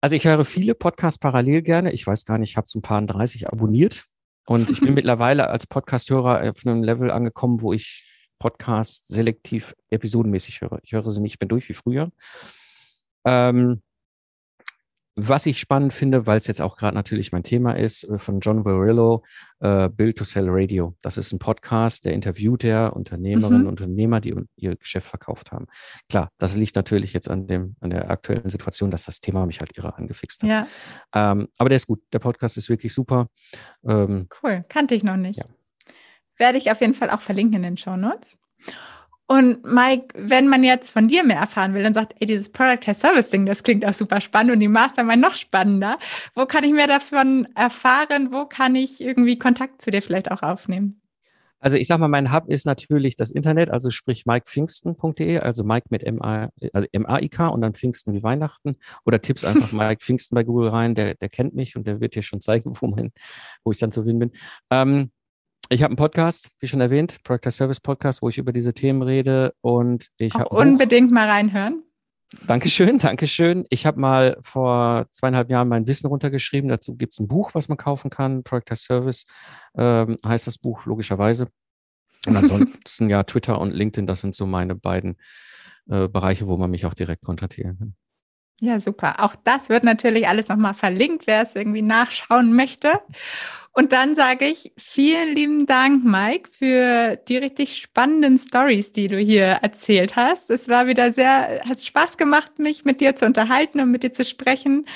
Also ich höre viele Podcasts parallel gerne. Ich weiß gar nicht, ich habe so ein paar 30 abonniert. Und ich bin mittlerweile als Podcast-Hörer auf einem Level angekommen, wo ich Podcasts selektiv episodenmäßig höre. Ich höre sie nicht mehr durch wie früher. Ähm, was ich spannend finde, weil es jetzt auch gerade natürlich mein Thema ist, äh, von John Varillo, äh, Build to Sell Radio. Das ist ein Podcast, der interviewt der Unternehmerinnen mhm. und Unternehmer, die ihr Geschäft verkauft haben. Klar, das liegt natürlich jetzt an dem, an der aktuellen Situation, dass das Thema mich halt irre angefixt hat. Ja. Ähm, aber der ist gut. Der Podcast ist wirklich super. Ähm, cool, kannte ich noch nicht. Ja. Werde ich auf jeden Fall auch verlinken in den Show Notes. Und Mike, wenn man jetzt von dir mehr erfahren will und sagt, ey, dieses Product as Service Ding, das klingt auch super spannend und die Mastermind noch spannender, wo kann ich mehr davon erfahren? Wo kann ich irgendwie Kontakt zu dir vielleicht auch aufnehmen? Also ich sag mal, mein Hub ist natürlich das Internet, also sprich mikepfingsten.de, also Mike mit M-A, also M-A-I-K und dann Pfingsten wie Weihnachten. Oder Tipps einfach Mike Pfingsten bei Google rein, der, der kennt mich und der wird dir schon zeigen, wo, mein, wo ich dann zu finden bin. Ähm, ich habe einen Podcast, wie schon erwähnt, Project Service Podcast, wo ich über diese Themen rede und ich habe unbedingt mal reinhören. Dankeschön, Dankeschön. Ich habe mal vor zweieinhalb Jahren mein Wissen runtergeschrieben. Dazu gibt es ein Buch, was man kaufen kann. Project Service ähm, heißt das Buch logischerweise. Und ansonsten ja Twitter und LinkedIn, das sind so meine beiden äh, Bereiche, wo man mich auch direkt kontaktieren kann. Ja, super. Auch das wird natürlich alles nochmal verlinkt, wer es irgendwie nachschauen möchte. Und dann sage ich vielen lieben Dank, Mike, für die richtig spannenden Stories, die du hier erzählt hast. Es war wieder sehr, hat Spaß gemacht, mich mit dir zu unterhalten und mit dir zu sprechen.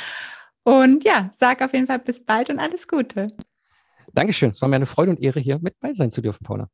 Und ja, sag auf jeden Fall bis bald und alles Gute. Dankeschön. Es war mir eine Freude und Ehre, hier mit bei sein zu dürfen, Paula.